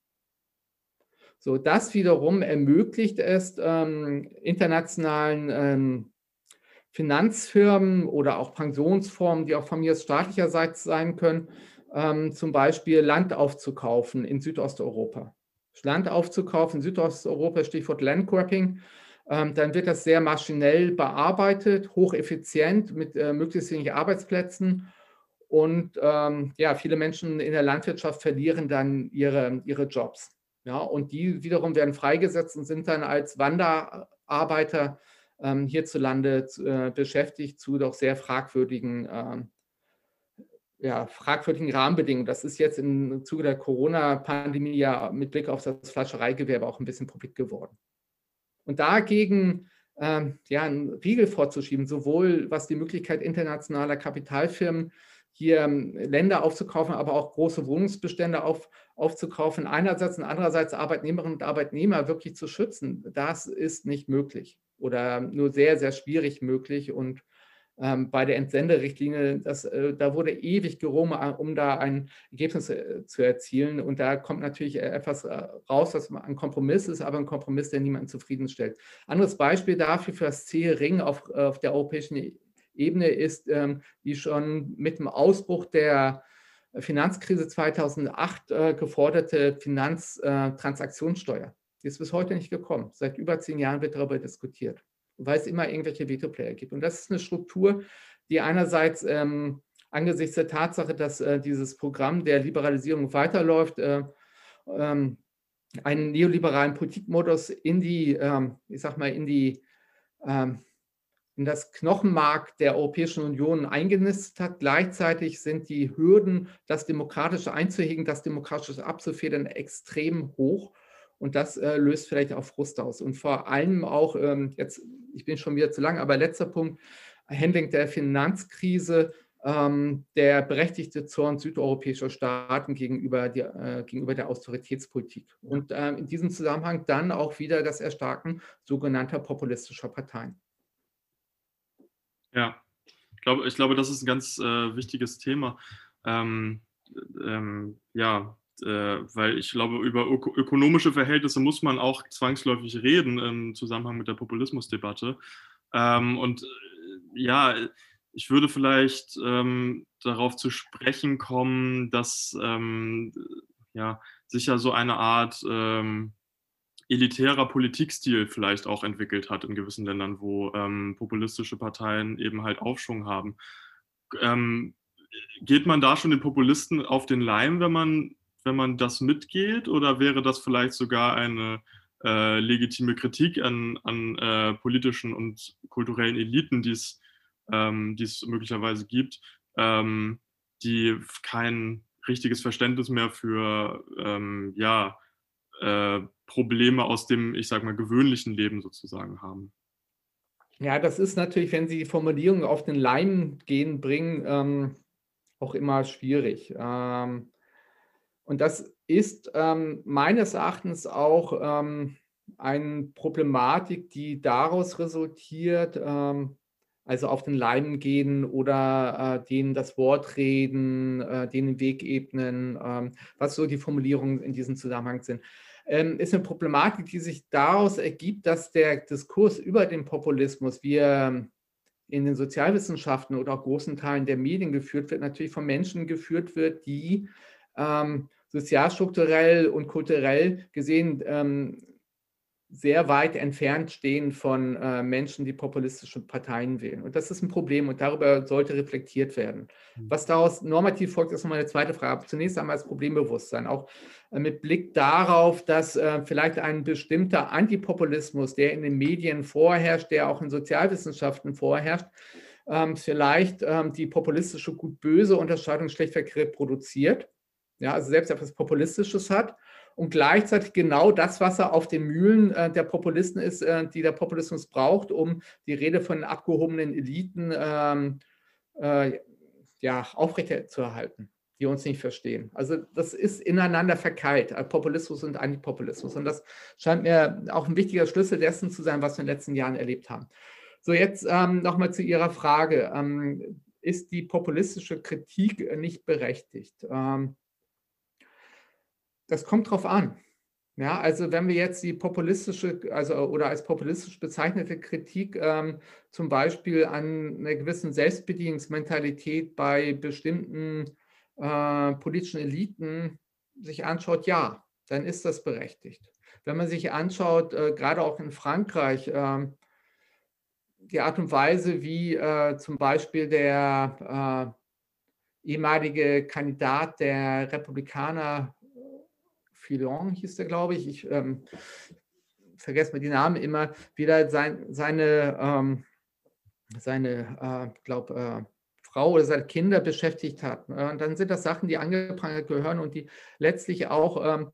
C: So, das wiederum ermöglicht es ähm, internationalen ähm, Finanzfirmen oder auch Pensionsformen, die auch von mir staatlicherseits sein können, ähm, zum Beispiel Land aufzukaufen in Südosteuropa. Land aufzukaufen in Südosteuropa, Stichwort Landgrabbing, ähm, dann wird das sehr maschinell bearbeitet, hocheffizient mit äh, möglichst wenig Arbeitsplätzen. Und ähm, ja, viele Menschen in der Landwirtschaft verlieren dann ihre, ihre Jobs. Ja, und die wiederum werden freigesetzt und sind dann als Wanderarbeiter ähm, hierzulande äh, beschäftigt zu doch sehr fragwürdigen, äh, ja, fragwürdigen Rahmenbedingungen. Das ist jetzt im Zuge der Corona-Pandemie ja mit Blick auf das Fleischereigewerbe auch ein bisschen publik geworden. Und dagegen ähm, ja, einen Riegel vorzuschieben, sowohl was die Möglichkeit internationaler Kapitalfirmen hier ähm, Länder aufzukaufen, aber auch große Wohnungsbestände auf, aufzukaufen, einerseits und andererseits Arbeitnehmerinnen und Arbeitnehmer wirklich zu schützen, das ist nicht möglich oder nur sehr, sehr schwierig möglich. Und ähm, bei der Entsenderichtlinie, das, äh, da wurde ewig gerungen, äh, um da ein Ergebnis äh, zu erzielen. Und da kommt natürlich äh, etwas äh, raus, was ein Kompromiss ist, aber ein Kompromiss, der niemanden zufriedenstellt. Anderes Beispiel dafür für das zähe Ring auf, auf der europäischen Ebene ist ähm, die schon mit dem Ausbruch der Finanzkrise 2008 äh, geforderte Finanztransaktionssteuer. Die ist bis heute nicht gekommen. Seit über zehn Jahren wird darüber diskutiert, weil es immer irgendwelche Veto-Player gibt. Und das ist eine Struktur, die einerseits ähm, angesichts der Tatsache, dass äh, dieses Programm der Liberalisierung weiterläuft, äh, ähm, einen neoliberalen Politikmodus in die, ähm, ich sag mal, in die ähm, in das Knochenmark der Europäischen Union eingenistet hat. Gleichzeitig sind die Hürden, das Demokratische einzuhegen, das Demokratische abzufedern, extrem hoch. Und das äh, löst vielleicht auch Frust aus. Und vor allem auch, ähm, jetzt, ich bin schon wieder zu lang, aber letzter Punkt, Handling der Finanzkrise, ähm, der berechtigte Zorn südeuropäischer Staaten gegenüber, die, äh, gegenüber der Austeritätspolitik. Und äh, in diesem Zusammenhang dann auch wieder das Erstarken sogenannter populistischer Parteien.
B: Ja, ich glaube, ich glaube das ist ein ganz äh, wichtiges Thema. Ähm, ähm, ja, weil ich glaube, über ök ökonomische Verhältnisse muss man auch zwangsläufig reden im Zusammenhang mit der Populismusdebatte. Ähm, und äh, ja, ich würde vielleicht ähm, darauf zu sprechen kommen, dass ähm, ja, sicher so eine Art ähm, elitärer Politikstil vielleicht auch entwickelt hat in gewissen Ländern, wo ähm, populistische Parteien eben halt Aufschwung haben. Ähm, geht man da schon den Populisten auf den Leim, wenn man wenn man das mitgeht? Oder wäre das vielleicht sogar eine äh, legitime Kritik an, an äh, politischen und kulturellen Eliten, die ähm, es möglicherweise gibt, ähm, die kein richtiges Verständnis mehr für ähm, ja, äh, Probleme aus dem, ich sag mal, gewöhnlichen Leben sozusagen haben?
C: Ja, das ist natürlich, wenn Sie die Formulierung auf den Leim gehen bringen, ähm, auch immer schwierig. Ähm, und das ist ähm, meines Erachtens auch ähm, eine Problematik, die daraus resultiert, ähm, also auf den Leim gehen oder äh, denen das Wort reden, äh, denen den Weg ebnen, ähm, was so die Formulierungen in diesem Zusammenhang sind, ähm, ist eine Problematik, die sich daraus ergibt, dass der Diskurs über den Populismus, wie er in den Sozialwissenschaften oder auch großen Teilen der Medien geführt wird, natürlich von Menschen geführt wird, die ähm, sozialstrukturell und kulturell gesehen ähm, sehr weit entfernt stehen von äh, Menschen, die populistische Parteien wählen. Und das ist ein Problem und darüber sollte reflektiert werden. Hm. Was daraus normativ folgt, ist nochmal eine zweite Frage. Zunächst einmal das Problembewusstsein, auch äh, mit Blick darauf, dass äh, vielleicht ein bestimmter Antipopulismus, der in den Medien vorherrscht, der auch in Sozialwissenschaften vorherrscht, ähm, vielleicht ähm, die populistische Gut-Böse Unterscheidung schlechtweg reproduziert. Ja, also selbst etwas Populistisches hat und gleichzeitig genau das, was er auf den Mühlen äh, der Populisten ist, äh, die der Populismus braucht, um die Rede von abgehobenen Eliten ähm, äh, ja, aufrechtzuerhalten, die uns nicht verstehen. Also das ist ineinander verkeilt, äh, Populismus und Antipopulismus. Und das scheint mir auch ein wichtiger Schlüssel dessen zu sein, was wir in den letzten Jahren erlebt haben. So, jetzt ähm, nochmal zu Ihrer Frage. Ähm, ist die populistische Kritik nicht berechtigt? Ähm, das kommt drauf an. Ja, also wenn wir jetzt die populistische, also oder als populistisch bezeichnete Kritik ähm, zum Beispiel an einer gewissen Selbstbedienungsmentalität bei bestimmten äh, politischen Eliten sich anschaut, ja, dann ist das berechtigt. Wenn man sich anschaut, äh, gerade auch in Frankreich, äh, die Art und Weise, wie äh, zum Beispiel der äh, ehemalige Kandidat der Republikaner Filon hieß der, glaube ich. Ich ähm, vergesse mir die Namen immer, wieder sein, seine, ähm, seine äh, glaube äh, Frau oder seine Kinder beschäftigt hat. Und dann sind das Sachen, die angeprangert gehören und die letztlich auch ähm,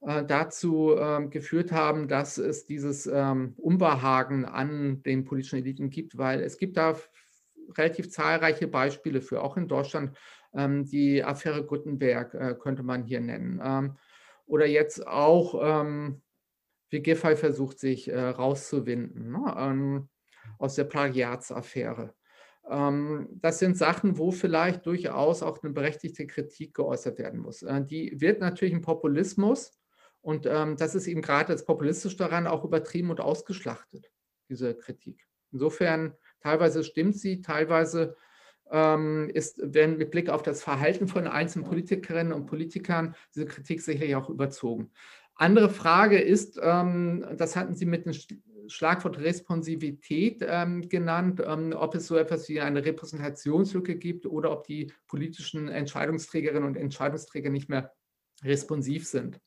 C: äh, dazu ähm, geführt haben, dass es dieses ähm, Unbehagen an den politischen Eliten gibt, weil es gibt da relativ zahlreiche Beispiele für, auch in Deutschland. Ähm, die Affäre Gutenberg äh, könnte man hier nennen. Oder jetzt auch, ähm, wie Giffey versucht, sich äh, rauszuwinden ne, ähm, aus der Plagiatsaffäre. Ähm, das sind Sachen, wo vielleicht durchaus auch eine berechtigte Kritik geäußert werden muss. Äh, die wird natürlich im Populismus, und ähm, das ist eben gerade das Populistische daran, auch übertrieben und ausgeschlachtet, diese Kritik. Insofern, teilweise stimmt sie, teilweise ist, wenn mit Blick auf das Verhalten von einzelnen Politikerinnen und Politikern diese Kritik sicherlich auch überzogen. Andere Frage ist, ähm, das hatten Sie mit dem Schlagwort Responsivität ähm, genannt, ob es so etwas wie eine Repräsentationslücke gibt oder ob die politischen Entscheidungsträgerinnen und Entscheidungsträger nicht mehr responsiv sind.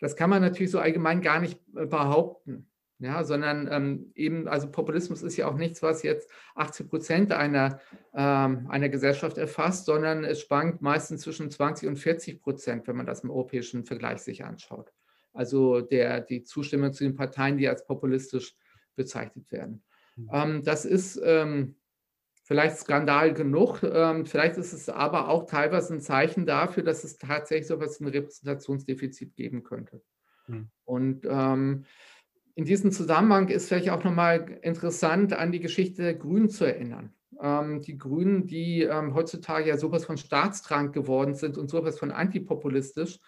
C: Das kann man natürlich so allgemein gar nicht äh, behaupten ja, sondern ähm, eben, also Populismus ist ja auch nichts, was jetzt 80 Prozent einer, ähm, einer Gesellschaft erfasst, sondern es schwankt meistens zwischen 20 und 40 Prozent, wenn man das im europäischen Vergleich sich anschaut. Also der, die Zustimmung zu den Parteien, die als populistisch bezeichnet werden. Mhm. Ähm, das ist ähm, vielleicht Skandal genug, ähm, vielleicht ist es aber auch teilweise ein Zeichen dafür, dass es tatsächlich so etwas wie ein Repräsentationsdefizit geben könnte. Mhm. Und ähm, in diesem Zusammenhang ist vielleicht auch nochmal interessant, an die Geschichte der Grünen zu erinnern. Ähm, die Grünen, die ähm, heutzutage ja sowas von staatstragend geworden sind und sowas von antipopulistisch,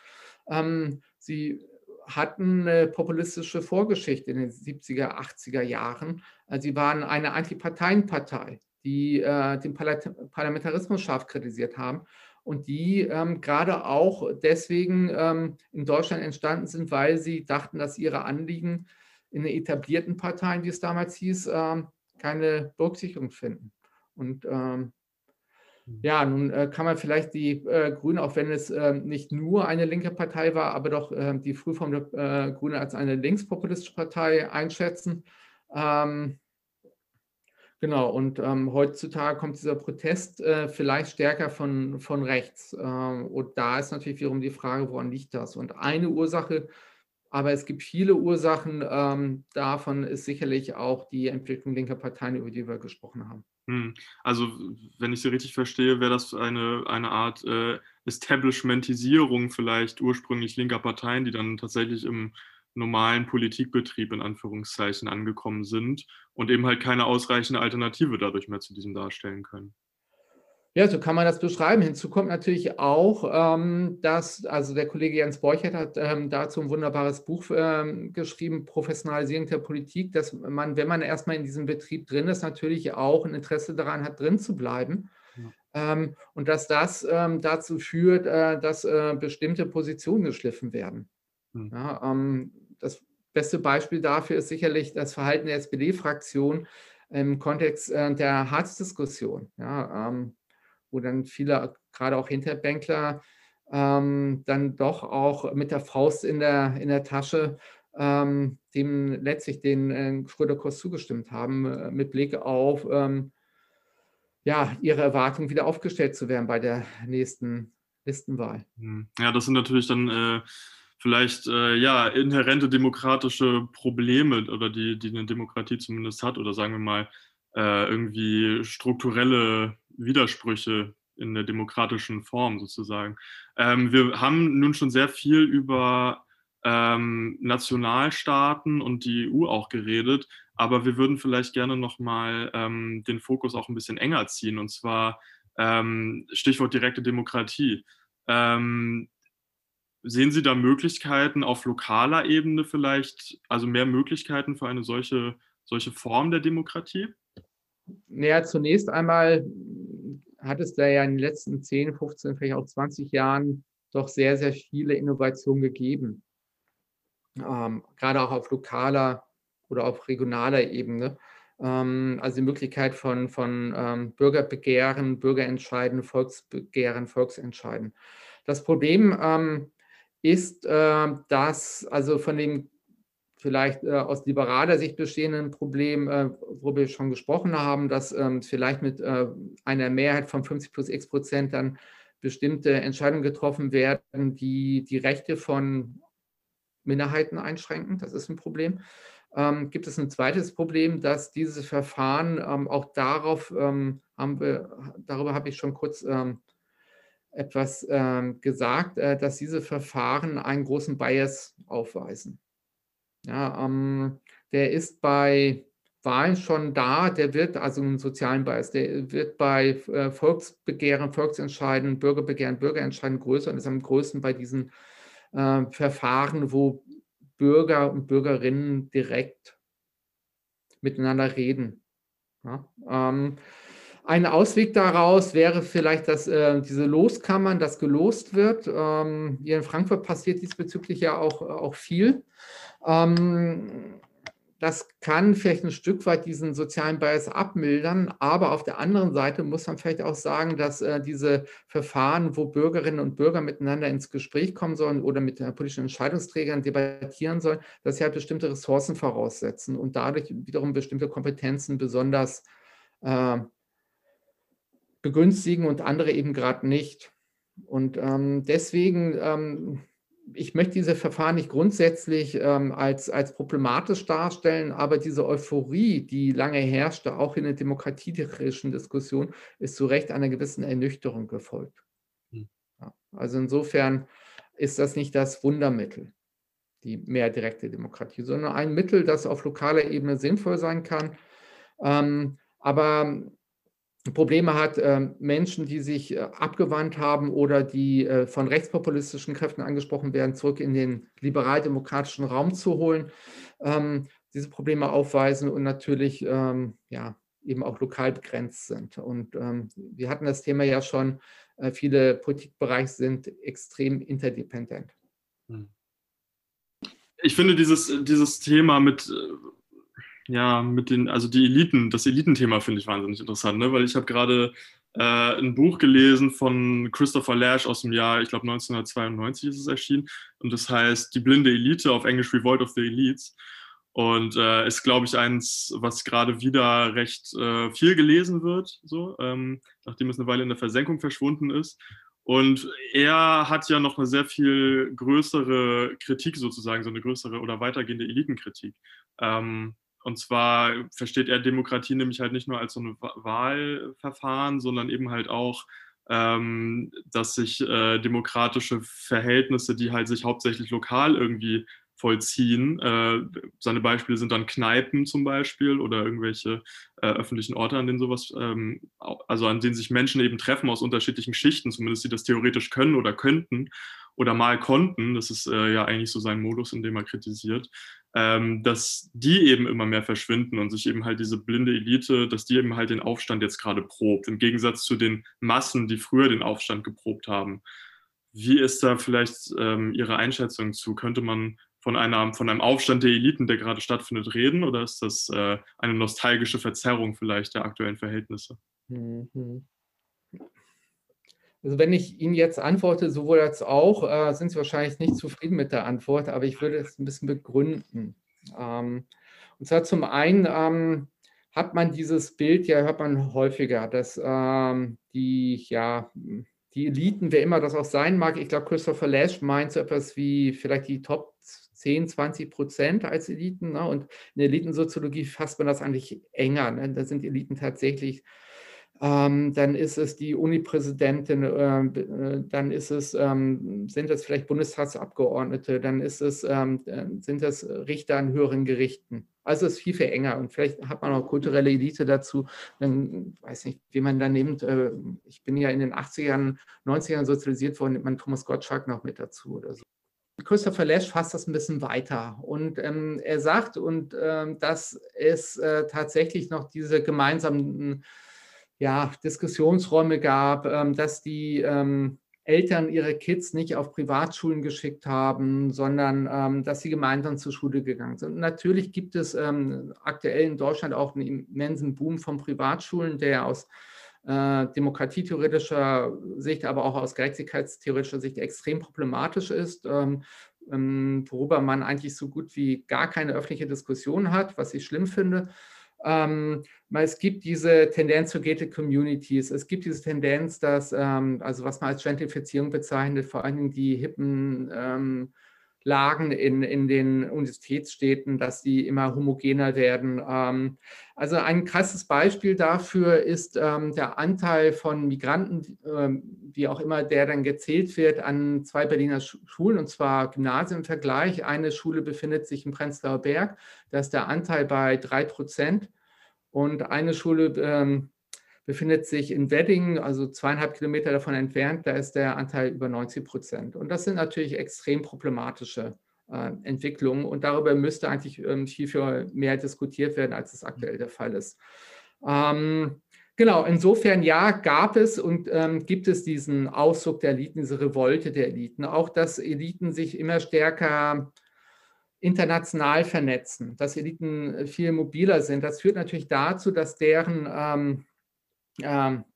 C: ähm, sie hatten eine populistische Vorgeschichte in den 70er, 80er Jahren. Also sie waren eine Antiparteienpartei, die äh, den Parlamentarismus scharf kritisiert haben und die ähm, gerade auch deswegen ähm, in Deutschland entstanden sind, weil sie dachten, dass ihre Anliegen in den etablierten Parteien, wie es damals hieß, ähm, keine Berücksichtigung finden. Und ähm, hm. ja, nun äh, kann man vielleicht die äh, Grünen, auch wenn es äh, nicht nur eine linke Partei war, aber doch äh, die Frühform der äh, Grünen als eine linkspopulistische Partei einschätzen. Ähm, genau, und ähm, heutzutage kommt dieser Protest äh, vielleicht stärker von, von rechts. Ähm, und da ist natürlich wiederum die Frage, woran liegt das? Und eine Ursache Aber es gibt viele Ursachen. Ähm, davon ist sicherlich auch die Entwicklung linker Parteien, über die wir gesprochen haben.
B: Hm. Also, wenn ich Sie richtig verstehe, wäre das eine, eine Art äh, Establishmentisierung vielleicht ursprünglich linker Parteien, die dann tatsächlich im normalen Politikbetrieb in Anführungszeichen angekommen sind und eben halt keine ausreichende Alternative dadurch mehr zu diesem darstellen können.
C: Ja, so kann man das beschreiben. Hinzu kommt natürlich auch, ähm, dass, also der Kollege Jens Borchert hat ähm, dazu ein wunderbares Buch ähm, geschrieben, Professionalisierung der Politik, dass man, wenn man erstmal in diesem Betrieb drin ist, natürlich auch ein Interesse daran hat, drin zu bleiben. Ja. Ähm, und dass das ähm, dazu führt, äh, dass äh, bestimmte Positionen geschliffen werden. Hm. Ja, ähm, das beste Beispiel dafür ist sicherlich das Verhalten der SPD-Fraktion im Kontext äh, der Harz-Diskussion. Ja, wo dann viele, gerade auch Hinterbänkler, ähm, dann doch auch mit der Faust in der, in der Tasche ähm, dem letztlich den äh, Schröder-Kurs zugestimmt haben, äh, mit Blick auf ähm, ja, ihre Erwartung wieder aufgestellt zu werden bei der nächsten Listenwahl.
B: Hm. Ja, das sind natürlich dann äh, vielleicht äh, ja, inhärente demokratische Probleme oder die, die eine Demokratie zumindest hat oder sagen wir mal äh, irgendwie strukturelle Widersprüche in der demokratischen Form sozusagen. Ähm, wir haben nun schon sehr viel über ähm, Nationalstaaten und die EU auch geredet, aber wir würden vielleicht gerne nochmal ähm, den Fokus auch ein bisschen enger ziehen und zwar ähm, Stichwort direkte Demokratie. Ähm, sehen Sie da Möglichkeiten auf lokaler Ebene vielleicht, also mehr Möglichkeiten für eine solche, solche Form der Demokratie?
C: Naja, zunächst einmal hat es da ja in den letzten 10, 15, vielleicht auch 20 Jahren doch sehr, sehr viele Innovationen gegeben. Ähm, gerade auch auf lokaler oder auf regionaler Ebene. Ähm, also die Möglichkeit von, von ähm, Bürgerbegehren, Bürgerentscheiden, Volksbegehren, Volksentscheiden. Das Problem ähm, ist, äh, dass also von den vielleicht äh, aus liberaler Sicht bestehenden Problem, äh, worüber wir schon gesprochen haben, dass ähm, vielleicht mit äh, einer Mehrheit von 50 plus x Prozent dann bestimmte Entscheidungen getroffen werden, die die Rechte von Minderheiten einschränken. Das ist ein Problem. Ähm, gibt es ein zweites Problem, dass diese Verfahren ähm, auch darauf ähm, haben wir, darüber habe ich schon kurz ähm, etwas ähm, gesagt, äh, dass diese Verfahren einen großen Bias aufweisen. Ja, ähm, der ist bei Wahlen schon da, der wird also einen sozialen Bias, der wird bei äh, Volksbegehren, Volksentscheiden, Bürgerbegehren, Bürgerentscheiden größer und ist am größten bei diesen äh, Verfahren, wo Bürger und Bürgerinnen direkt miteinander reden. Ja, ähm, ein Ausweg daraus wäre vielleicht, dass äh, diese Loskammern, das gelost wird. Ähm, hier in Frankfurt passiert diesbezüglich ja auch, auch viel. Ähm, das kann vielleicht ein Stück weit diesen sozialen Bias abmildern, aber auf der anderen Seite muss man vielleicht auch sagen, dass äh, diese Verfahren, wo Bürgerinnen und Bürger miteinander ins Gespräch kommen sollen oder mit äh, politischen Entscheidungsträgern debattieren sollen, dass sie halt bestimmte Ressourcen voraussetzen und dadurch wiederum bestimmte Kompetenzen besonders äh, begünstigen und andere eben gerade nicht. Und ähm, deswegen ähm, ich möchte diese Verfahren nicht grundsätzlich ähm, als, als problematisch darstellen, aber diese Euphorie, die lange herrschte, auch in der demokratietheoretischen Diskussion, ist zu Recht einer gewissen Ernüchterung gefolgt. Hm. Ja, also insofern ist das nicht das Wundermittel, die mehr direkte Demokratie, sondern ein Mittel, das auf lokaler Ebene sinnvoll sein kann. Ähm, aber Probleme hat, äh, Menschen, die sich äh, abgewandt haben oder die äh, von rechtspopulistischen Kräften angesprochen werden, zurück in den liberal-demokratischen Raum zu holen, ähm, diese Probleme aufweisen und natürlich ähm, ja, eben auch lokal begrenzt sind. Und ähm, wir hatten das Thema ja schon, äh, viele Politikbereiche sind extrem interdependent. Hm.
B: Ich finde dieses, dieses Thema mit ja, mit den, also die Eliten, das Elitenthema finde ich wahnsinnig interessant, ne? weil ich habe gerade äh, ein Buch gelesen von Christopher Lash aus dem Jahr, ich glaube 1992 ist es erschienen, und das heißt Die blinde Elite, auf Englisch Revolt of the Elites. Und äh, ist, glaube ich, eins, was gerade wieder recht äh, viel gelesen wird, so, ähm, nachdem es eine Weile in der Versenkung verschwunden ist. Und er hat ja noch eine sehr viel größere Kritik sozusagen, so eine größere oder weitergehende Elitenkritik. Ähm, und zwar versteht er Demokratie nämlich halt nicht nur als so ein Wahlverfahren, sondern eben halt auch, ähm, dass sich äh, demokratische Verhältnisse, die halt sich hauptsächlich lokal irgendwie vollziehen. Äh, seine Beispiele sind dann Kneipen zum Beispiel oder irgendwelche äh, öffentlichen Orte, an denen sowas, ähm, also an denen sich Menschen eben treffen aus unterschiedlichen Schichten, zumindest die das theoretisch können oder könnten oder mal konnten. Das ist äh, ja eigentlich so sein Modus, in dem er kritisiert. Ähm, dass die eben immer mehr verschwinden und sich eben halt diese blinde Elite, dass die eben halt den Aufstand jetzt gerade probt, im Gegensatz zu den Massen, die früher den Aufstand geprobt haben. Wie ist da vielleicht ähm, Ihre Einschätzung zu? Könnte man von, einer, von einem Aufstand der Eliten, der gerade stattfindet, reden? Oder ist das äh, eine nostalgische Verzerrung vielleicht der aktuellen Verhältnisse? Mhm.
C: Also wenn ich Ihnen jetzt antworte, sowohl als auch, äh, sind Sie wahrscheinlich nicht zufrieden mit der Antwort, aber ich würde es ein bisschen begründen. Ähm, und zwar zum einen ähm, hat man dieses Bild, ja, hört man häufiger, dass ähm, die, ja, die Eliten, wer immer das auch sein mag, ich glaube, Christopher Lash meint so etwas wie vielleicht die Top 10, 20 Prozent als Eliten. Ne? Und in der Elitensoziologie fasst man das eigentlich enger. Ne? Da sind Eliten tatsächlich ähm, dann ist es die Unipräsidentin, äh, äh, dann ist es, ähm, sind es vielleicht Bundestagsabgeordnete, dann ist es, ähm, sind es Richter an höheren Gerichten. Also es ist viel, viel enger und vielleicht hat man auch kulturelle Elite dazu. Dann weiß nicht, wie man da nimmt. Äh, ich bin ja in den 80ern, 90ern sozialisiert worden, nimmt man Thomas Gottschalk noch mit dazu oder so. Christopher Lash fasst das ein bisschen weiter und ähm, er sagt, und ähm, dass es äh, tatsächlich noch diese gemeinsamen ja, Diskussionsräume gab, ähm, dass die ähm, Eltern ihre Kids nicht auf Privatschulen geschickt haben, sondern ähm, dass sie gemeinsam zur Schule gegangen sind. Und natürlich gibt es ähm, aktuell in Deutschland auch einen immensen Boom von Privatschulen, der aus äh, demokratietheoretischer Sicht, aber auch aus gerechtigkeitstheoretischer Sicht extrem problematisch ist, ähm, ähm, worüber man eigentlich so gut wie gar keine öffentliche Diskussion hat, was ich schlimm finde. Ähm, es gibt diese Tendenz zu gated communities. Es gibt diese Tendenz, dass, ähm, also was man als Gentrifizierung bezeichnet, vor allen Dingen die hippen ähm, Lagen in, in den Universitätsstädten, dass die immer homogener werden. Ähm, also ein krasses Beispiel dafür ist ähm, der Anteil von Migranten, ähm, wie auch immer der dann gezählt wird, an zwei Berliner Schulen, und zwar Gymnasien im Vergleich. Eine Schule befindet sich im Prenzlauer Berg, da ist der Anteil bei drei Prozent. Und eine Schule befindet sich in Wedding, also zweieinhalb Kilometer davon entfernt, da ist der Anteil über 90 Prozent. Und das sind natürlich extrem problematische äh, Entwicklungen und darüber müsste eigentlich ähm, viel, viel mehr diskutiert werden, als es aktuell der Fall ist. Ähm, genau, insofern ja, gab es und ähm, gibt es diesen Ausdruck der Eliten, diese Revolte der Eliten, auch dass Eliten sich immer stärker international vernetzen, dass Eliten viel mobiler sind. Das führt natürlich dazu, dass deren ähm,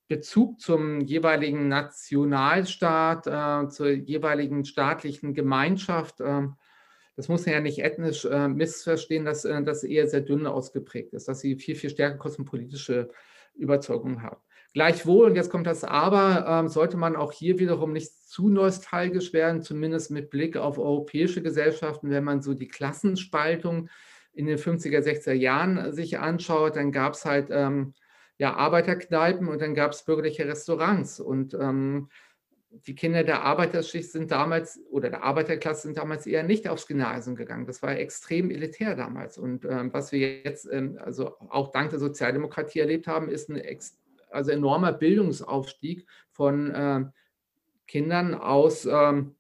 C: Bezug zum jeweiligen Nationalstaat, äh, zur jeweiligen staatlichen Gemeinschaft, äh, das muss man ja nicht ethnisch äh, missverstehen, dass äh, das eher sehr dünn ausgeprägt ist, dass sie viel, viel stärker kosmopolitische Überzeugungen haben. Gleichwohl, und jetzt kommt das Aber, ähm, sollte man auch hier wiederum nicht zu nostalgisch werden, zumindest mit Blick auf europäische Gesellschaften, wenn man so die Klassenspaltung in den 50er, 60er Jahren sich anschaut, dann gab es halt ähm, ja, Arbeiterkneipen und dann gab es bürgerliche Restaurants. Und ähm, die Kinder der Arbeiterschicht sind damals oder der Arbeiterklasse sind damals eher nicht aufs Gymnasium gegangen. Das war extrem elitär damals. Und ähm, was wir jetzt ähm, also auch dank der Sozialdemokratie erlebt haben, ist ein also enormer Bildungsaufstieg von äh, Kindern aus, ähm,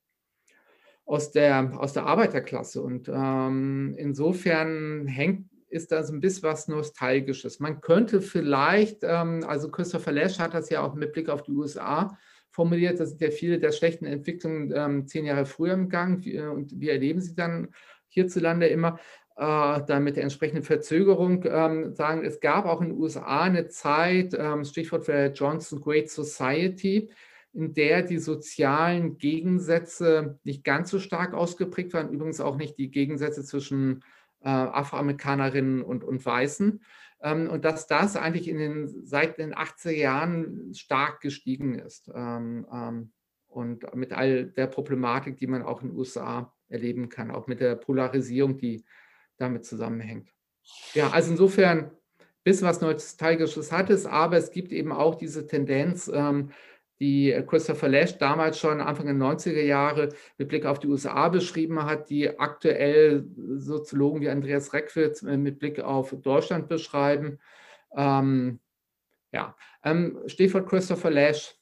C: aus, der, aus der Arbeiterklasse. Und ähm, insofern hängt ist da so ein bisschen was Nostalgisches. Man könnte vielleicht, ähm, also Christopher Lash hat das ja auch mit Blick auf die USA formuliert, da sind ja viele der schlechten Entwicklungen ähm, zehn Jahre früher im Gang wie, und wir erleben sie dann hierzulande immer. Äh, dann mit der entsprechenden Verzögerung ähm, sagen, es gab auch in den USA eine Zeit, ähm, Stichwort für Johnson Great Society, in der die sozialen Gegensätze nicht ganz so stark ausgeprägt waren, übrigens auch nicht die Gegensätze zwischen äh, Afroamerikanerinnen und, und Weißen. Ähm, und dass das eigentlich in den, seit den 80er Jahren stark gestiegen ist. Ähm, ähm, und mit all der Problematik, die man auch in den USA erleben kann, auch mit der Polarisierung, die damit zusammenhängt. Ja, also insofern bisschen was Nostalgisches hat es, aber es gibt eben auch diese Tendenz, ähm, die Christopher Lash damals schon Anfang der 90er Jahre mit Blick auf die USA beschrieben hat, die aktuell Soziologen wie Andreas Reckwitz äh, mit Blick auf Deutschland beschreiben. Ähm, ja, ähm, Stichwort Christopher Lash,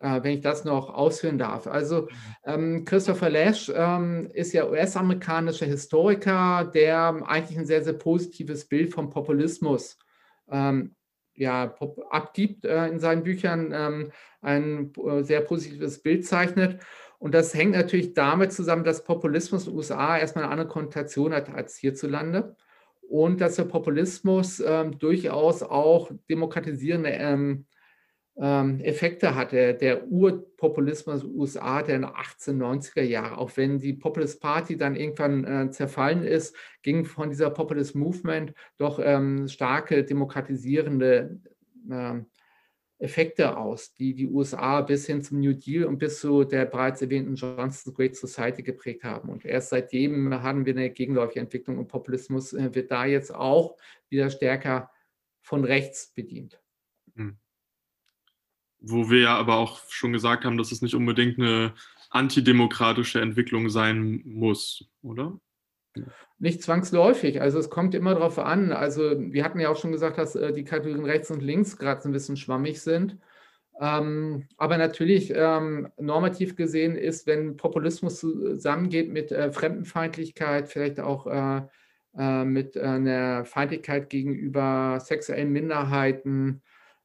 C: äh, wenn ich das noch ausführen darf. Also ähm, Christopher Lash ähm, ist ja US-amerikanischer Historiker, der eigentlich ein sehr, sehr positives Bild vom Populismus ähm, ja, abgibt äh, in seinen Büchern, ähm, ein äh, sehr positives Bild zeichnet. Und das hängt natürlich damit zusammen, dass Populismus in den USA erstmal eine andere Konnotation hat als hierzulande und dass der Populismus ähm, durchaus auch demokratisierende ähm, ähm, Effekte hatte. Der Urpopulismus USA der in den 1890er Jahren, auch wenn die Populist Party dann irgendwann äh, zerfallen ist, ging von dieser Populist Movement doch ähm, starke demokratisierende äh, Effekte aus, die die USA bis hin zum New Deal und bis zu der bereits erwähnten Johnson's Great Society geprägt haben. Und erst seitdem haben wir eine gegenläufige Entwicklung und Populismus äh, wird da jetzt auch wieder stärker von rechts bedient.
B: Wo wir ja aber auch schon gesagt haben, dass es nicht unbedingt eine antidemokratische Entwicklung sein muss, oder?
C: Nicht zwangsläufig. Also es kommt immer darauf an. Also wir hatten ja auch schon gesagt, dass äh, die Kategorien rechts und links gerade ein bisschen schwammig sind. Ähm, aber natürlich ähm, normativ gesehen ist, wenn Populismus zusammengeht mit äh, Fremdenfeindlichkeit, vielleicht auch äh, äh mit einer Feindlichkeit gegenüber sexuellen Minderheiten,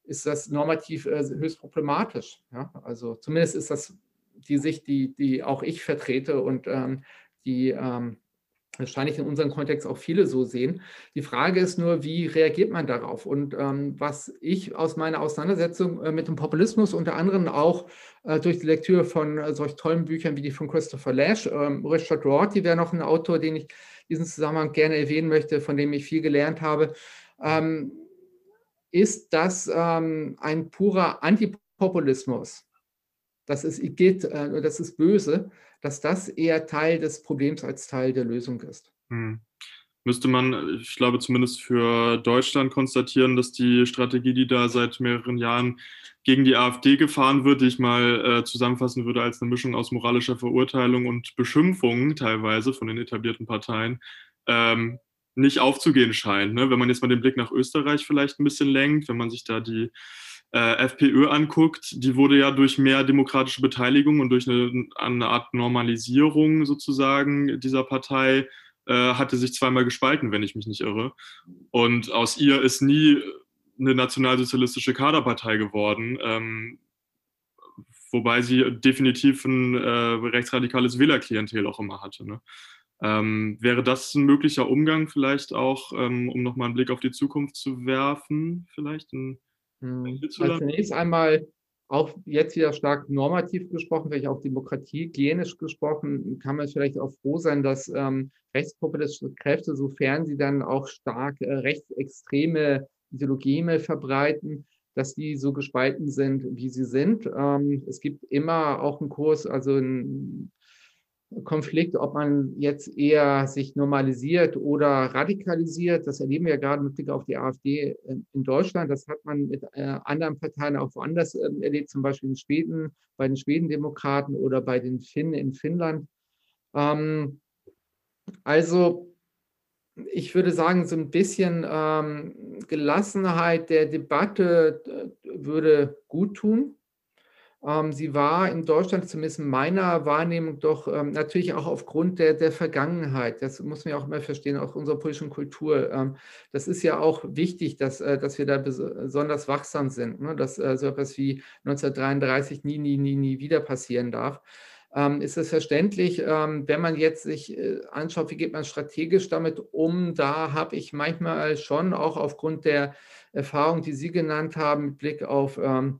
C: ist das normativ äh, höchst problematisch. Ja? Also zumindest ist das die Sicht, die, die auch ich vertrete und ähm, die ähm, wahrscheinlich in unserem Kontext auch viele so sehen. Die Frage ist nur, wie reagiert man darauf? Und ähm, was ich aus meiner Auseinandersetzung äh, mit dem Populismus unter anderem auch äh, durch die Lektüre von äh, solch tollen Büchern wie die von Christopher Lash, ähm, Richard Rorty wäre noch ein Autor, den ich diesen Zusammenhang gerne erwähnen möchte, von dem ich viel gelernt habe. Ähm, ist das ähm, ein purer Antipopulismus. Das ist Igitt, äh, das ist böse, dass das eher Teil des Problems als Teil der Lösung ist. Hm.
B: Müsste man, ich glaube zumindest für Deutschland konstatieren, dass die Strategie, die da seit mehreren Jahren gegen die AfD gefahren wird, die ich mal äh, zusammenfassen würde als eine Mischung aus moralischer Verurteilung und Beschimpfung teilweise von den etablierten Parteien, ähm, nicht aufzugehen scheint. Ne? Wenn man jetzt mal den Blick nach Österreich vielleicht ein bisschen lenkt, wenn man sich da die äh, FPÖ anguckt, die wurde ja durch mehr demokratische Beteiligung und durch eine, eine Art Normalisierung sozusagen dieser Partei äh, hatte sich zweimal gespalten, wenn ich mich nicht irre. Und aus ihr ist nie eine nationalsozialistische Kaderpartei geworden. Ähm, wobei sie definitiv ein äh, rechtsradikales Wählerklientel auch immer hatte. Ne? Ähm, wäre das ein möglicher Umgang vielleicht auch, ähm, um nochmal einen Blick auf die Zukunft zu werfen, vielleicht in,
C: in hm, also zunächst einmal auch jetzt wieder stark normativ gesprochen, vielleicht auch demokratieklinisch gesprochen, kann man vielleicht auch froh sein, dass ähm, rechtspopulistische Kräfte, sofern sie dann auch stark äh, rechtsextreme Ideologien verbreiten, dass die so gespalten sind, wie sie sind. Ähm, es gibt immer auch einen Kurs, also ein Konflikt, ob man jetzt eher sich normalisiert oder radikalisiert. Das erleben wir ja gerade mit Blick auf die AfD in Deutschland. Das hat man mit äh, anderen Parteien auch woanders ähm, erlebt, zum Beispiel in Schweden, bei den Schwedendemokraten oder bei den Finnen in Finnland. Ähm, also ich würde sagen, so ein bisschen ähm, Gelassenheit der Debatte äh, würde gut tun. Ähm, sie war in Deutschland, zumindest in meiner Wahrnehmung, doch ähm, natürlich auch aufgrund der, der Vergangenheit. Das muss man ja auch immer verstehen, auch unserer politischen Kultur. Ähm, das ist ja auch wichtig, dass, äh, dass wir da besonders wachsam sind, ne? dass äh, so etwas wie 1933 nie, nie, nie, nie wieder passieren darf. Ähm, ist es verständlich, ähm, wenn man jetzt sich äh, anschaut, wie geht man strategisch damit um, da habe ich manchmal schon auch aufgrund der Erfahrung, die Sie genannt haben, mit Blick auf ähm,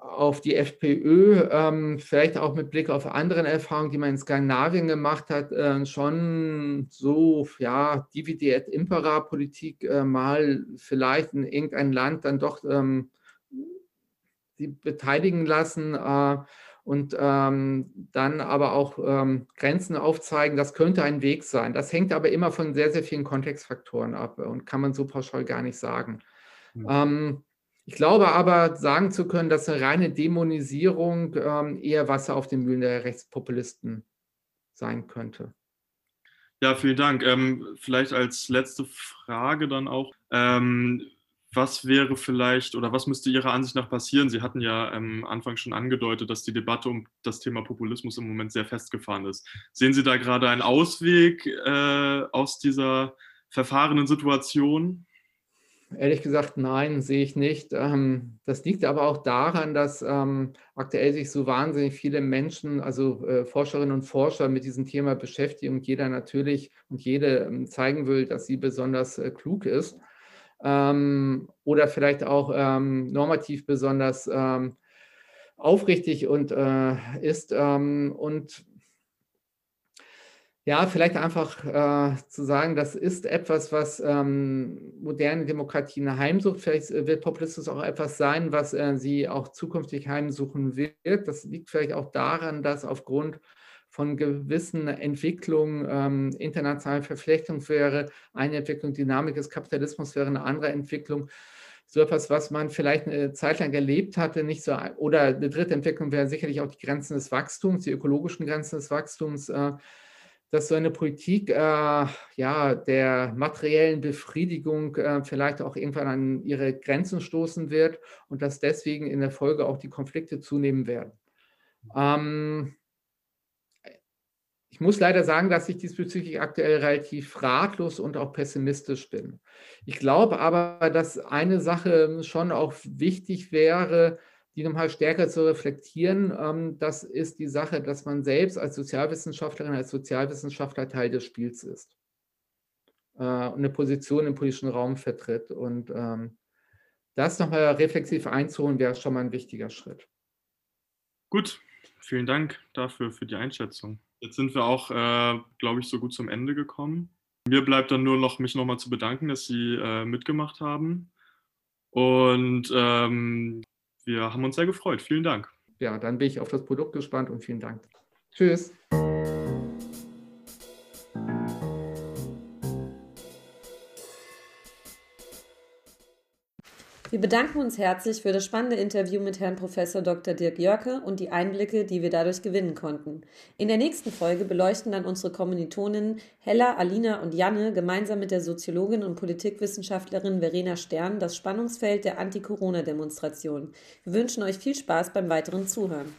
C: auf die FPÖ, ähm, vielleicht auch mit Blick auf andere Erfahrungen, die man in Skandinavien gemacht hat, äh, schon so, ja, Divide et Impera Politik äh, mal vielleicht in irgendein Land dann doch ähm, sie beteiligen lassen äh, und ähm, dann aber auch ähm, Grenzen aufzeigen. Das könnte ein Weg sein. Das hängt aber immer von sehr, sehr vielen Kontextfaktoren ab und kann man so pauschal gar nicht sagen. Mhm. Ähm, ich glaube aber, sagen zu können, dass eine reine Dämonisierung ähm, eher Wasser auf den Mühlen der Rechtspopulisten sein könnte.
B: Ja, vielen Dank. Ähm, vielleicht als letzte Frage dann auch. Ähm, was wäre vielleicht oder was müsste Ihrer Ansicht nach passieren? Sie hatten ja am Anfang schon angedeutet, dass die Debatte um das Thema Populismus im Moment sehr festgefahren ist. Sehen Sie da gerade einen Ausweg äh, aus dieser verfahrenen Situation?
C: Ehrlich gesagt, nein, sehe ich nicht. Ähm, das liegt aber auch daran, dass ähm, aktuell sich so wahnsinnig viele Menschen, also äh, Forscherinnen und Forscher mit diesem Thema beschäftigen und jeder natürlich und jede ähm, zeigen will, dass sie besonders äh, klug ist oder vielleicht auch normativ besonders aufrichtig und äh, ist. und ja, vielleicht einfach äh, zu sagen, das ist etwas, was ähm, moderne Demokratien heimsucht. Vielleicht äh, wird Populismus auch etwas sein, was äh, sie auch zukünftig heimsuchen wird. Das liegt vielleicht auch daran, dass aufgrund von gewissen Entwicklungen ähm, internationale Verflechtung wäre eine Entwicklung, Dynamik des Kapitalismus wäre eine andere Entwicklung. So etwas, was man vielleicht eine Zeit lang erlebt hatte, nicht so, oder eine dritte Entwicklung wäre sicherlich auch die Grenzen des Wachstums, die ökologischen Grenzen des Wachstums. Äh, dass so eine Politik äh, ja, der materiellen Befriedigung äh, vielleicht auch irgendwann an ihre Grenzen stoßen wird und dass deswegen in der Folge auch die Konflikte zunehmen werden. Ähm, ich muss leider sagen, dass ich diesbezüglich aktuell relativ ratlos und auch pessimistisch bin. Ich glaube aber, dass eine Sache schon auch wichtig wäre, die nochmal stärker zu reflektieren. Ähm, das ist die Sache, dass man selbst als Sozialwissenschaftlerin, als Sozialwissenschaftler Teil des Spiels ist äh, und eine Position im politischen Raum vertritt. Und ähm, das nochmal reflexiv einzuholen, wäre schon mal ein wichtiger Schritt.
B: Gut, vielen Dank dafür, für die Einschätzung. Jetzt sind wir auch, äh, glaube ich, so gut zum Ende gekommen. Mir bleibt dann nur noch, mich nochmal zu bedanken, dass Sie äh, mitgemacht haben. Und ähm, wir haben uns sehr gefreut. Vielen Dank.
C: Ja, dann bin ich auf das Produkt gespannt und vielen Dank. Tschüss.
A: Wir bedanken uns herzlich für das spannende Interview mit Herrn Prof. Dr. Dirk Jörke und die Einblicke, die wir dadurch gewinnen konnten. In der nächsten Folge beleuchten dann unsere Kommilitoninnen Hella, Alina und Janne gemeinsam mit der Soziologin und Politikwissenschaftlerin Verena Stern das Spannungsfeld der Anti-Corona-Demonstration. Wir wünschen euch viel Spaß beim weiteren Zuhören.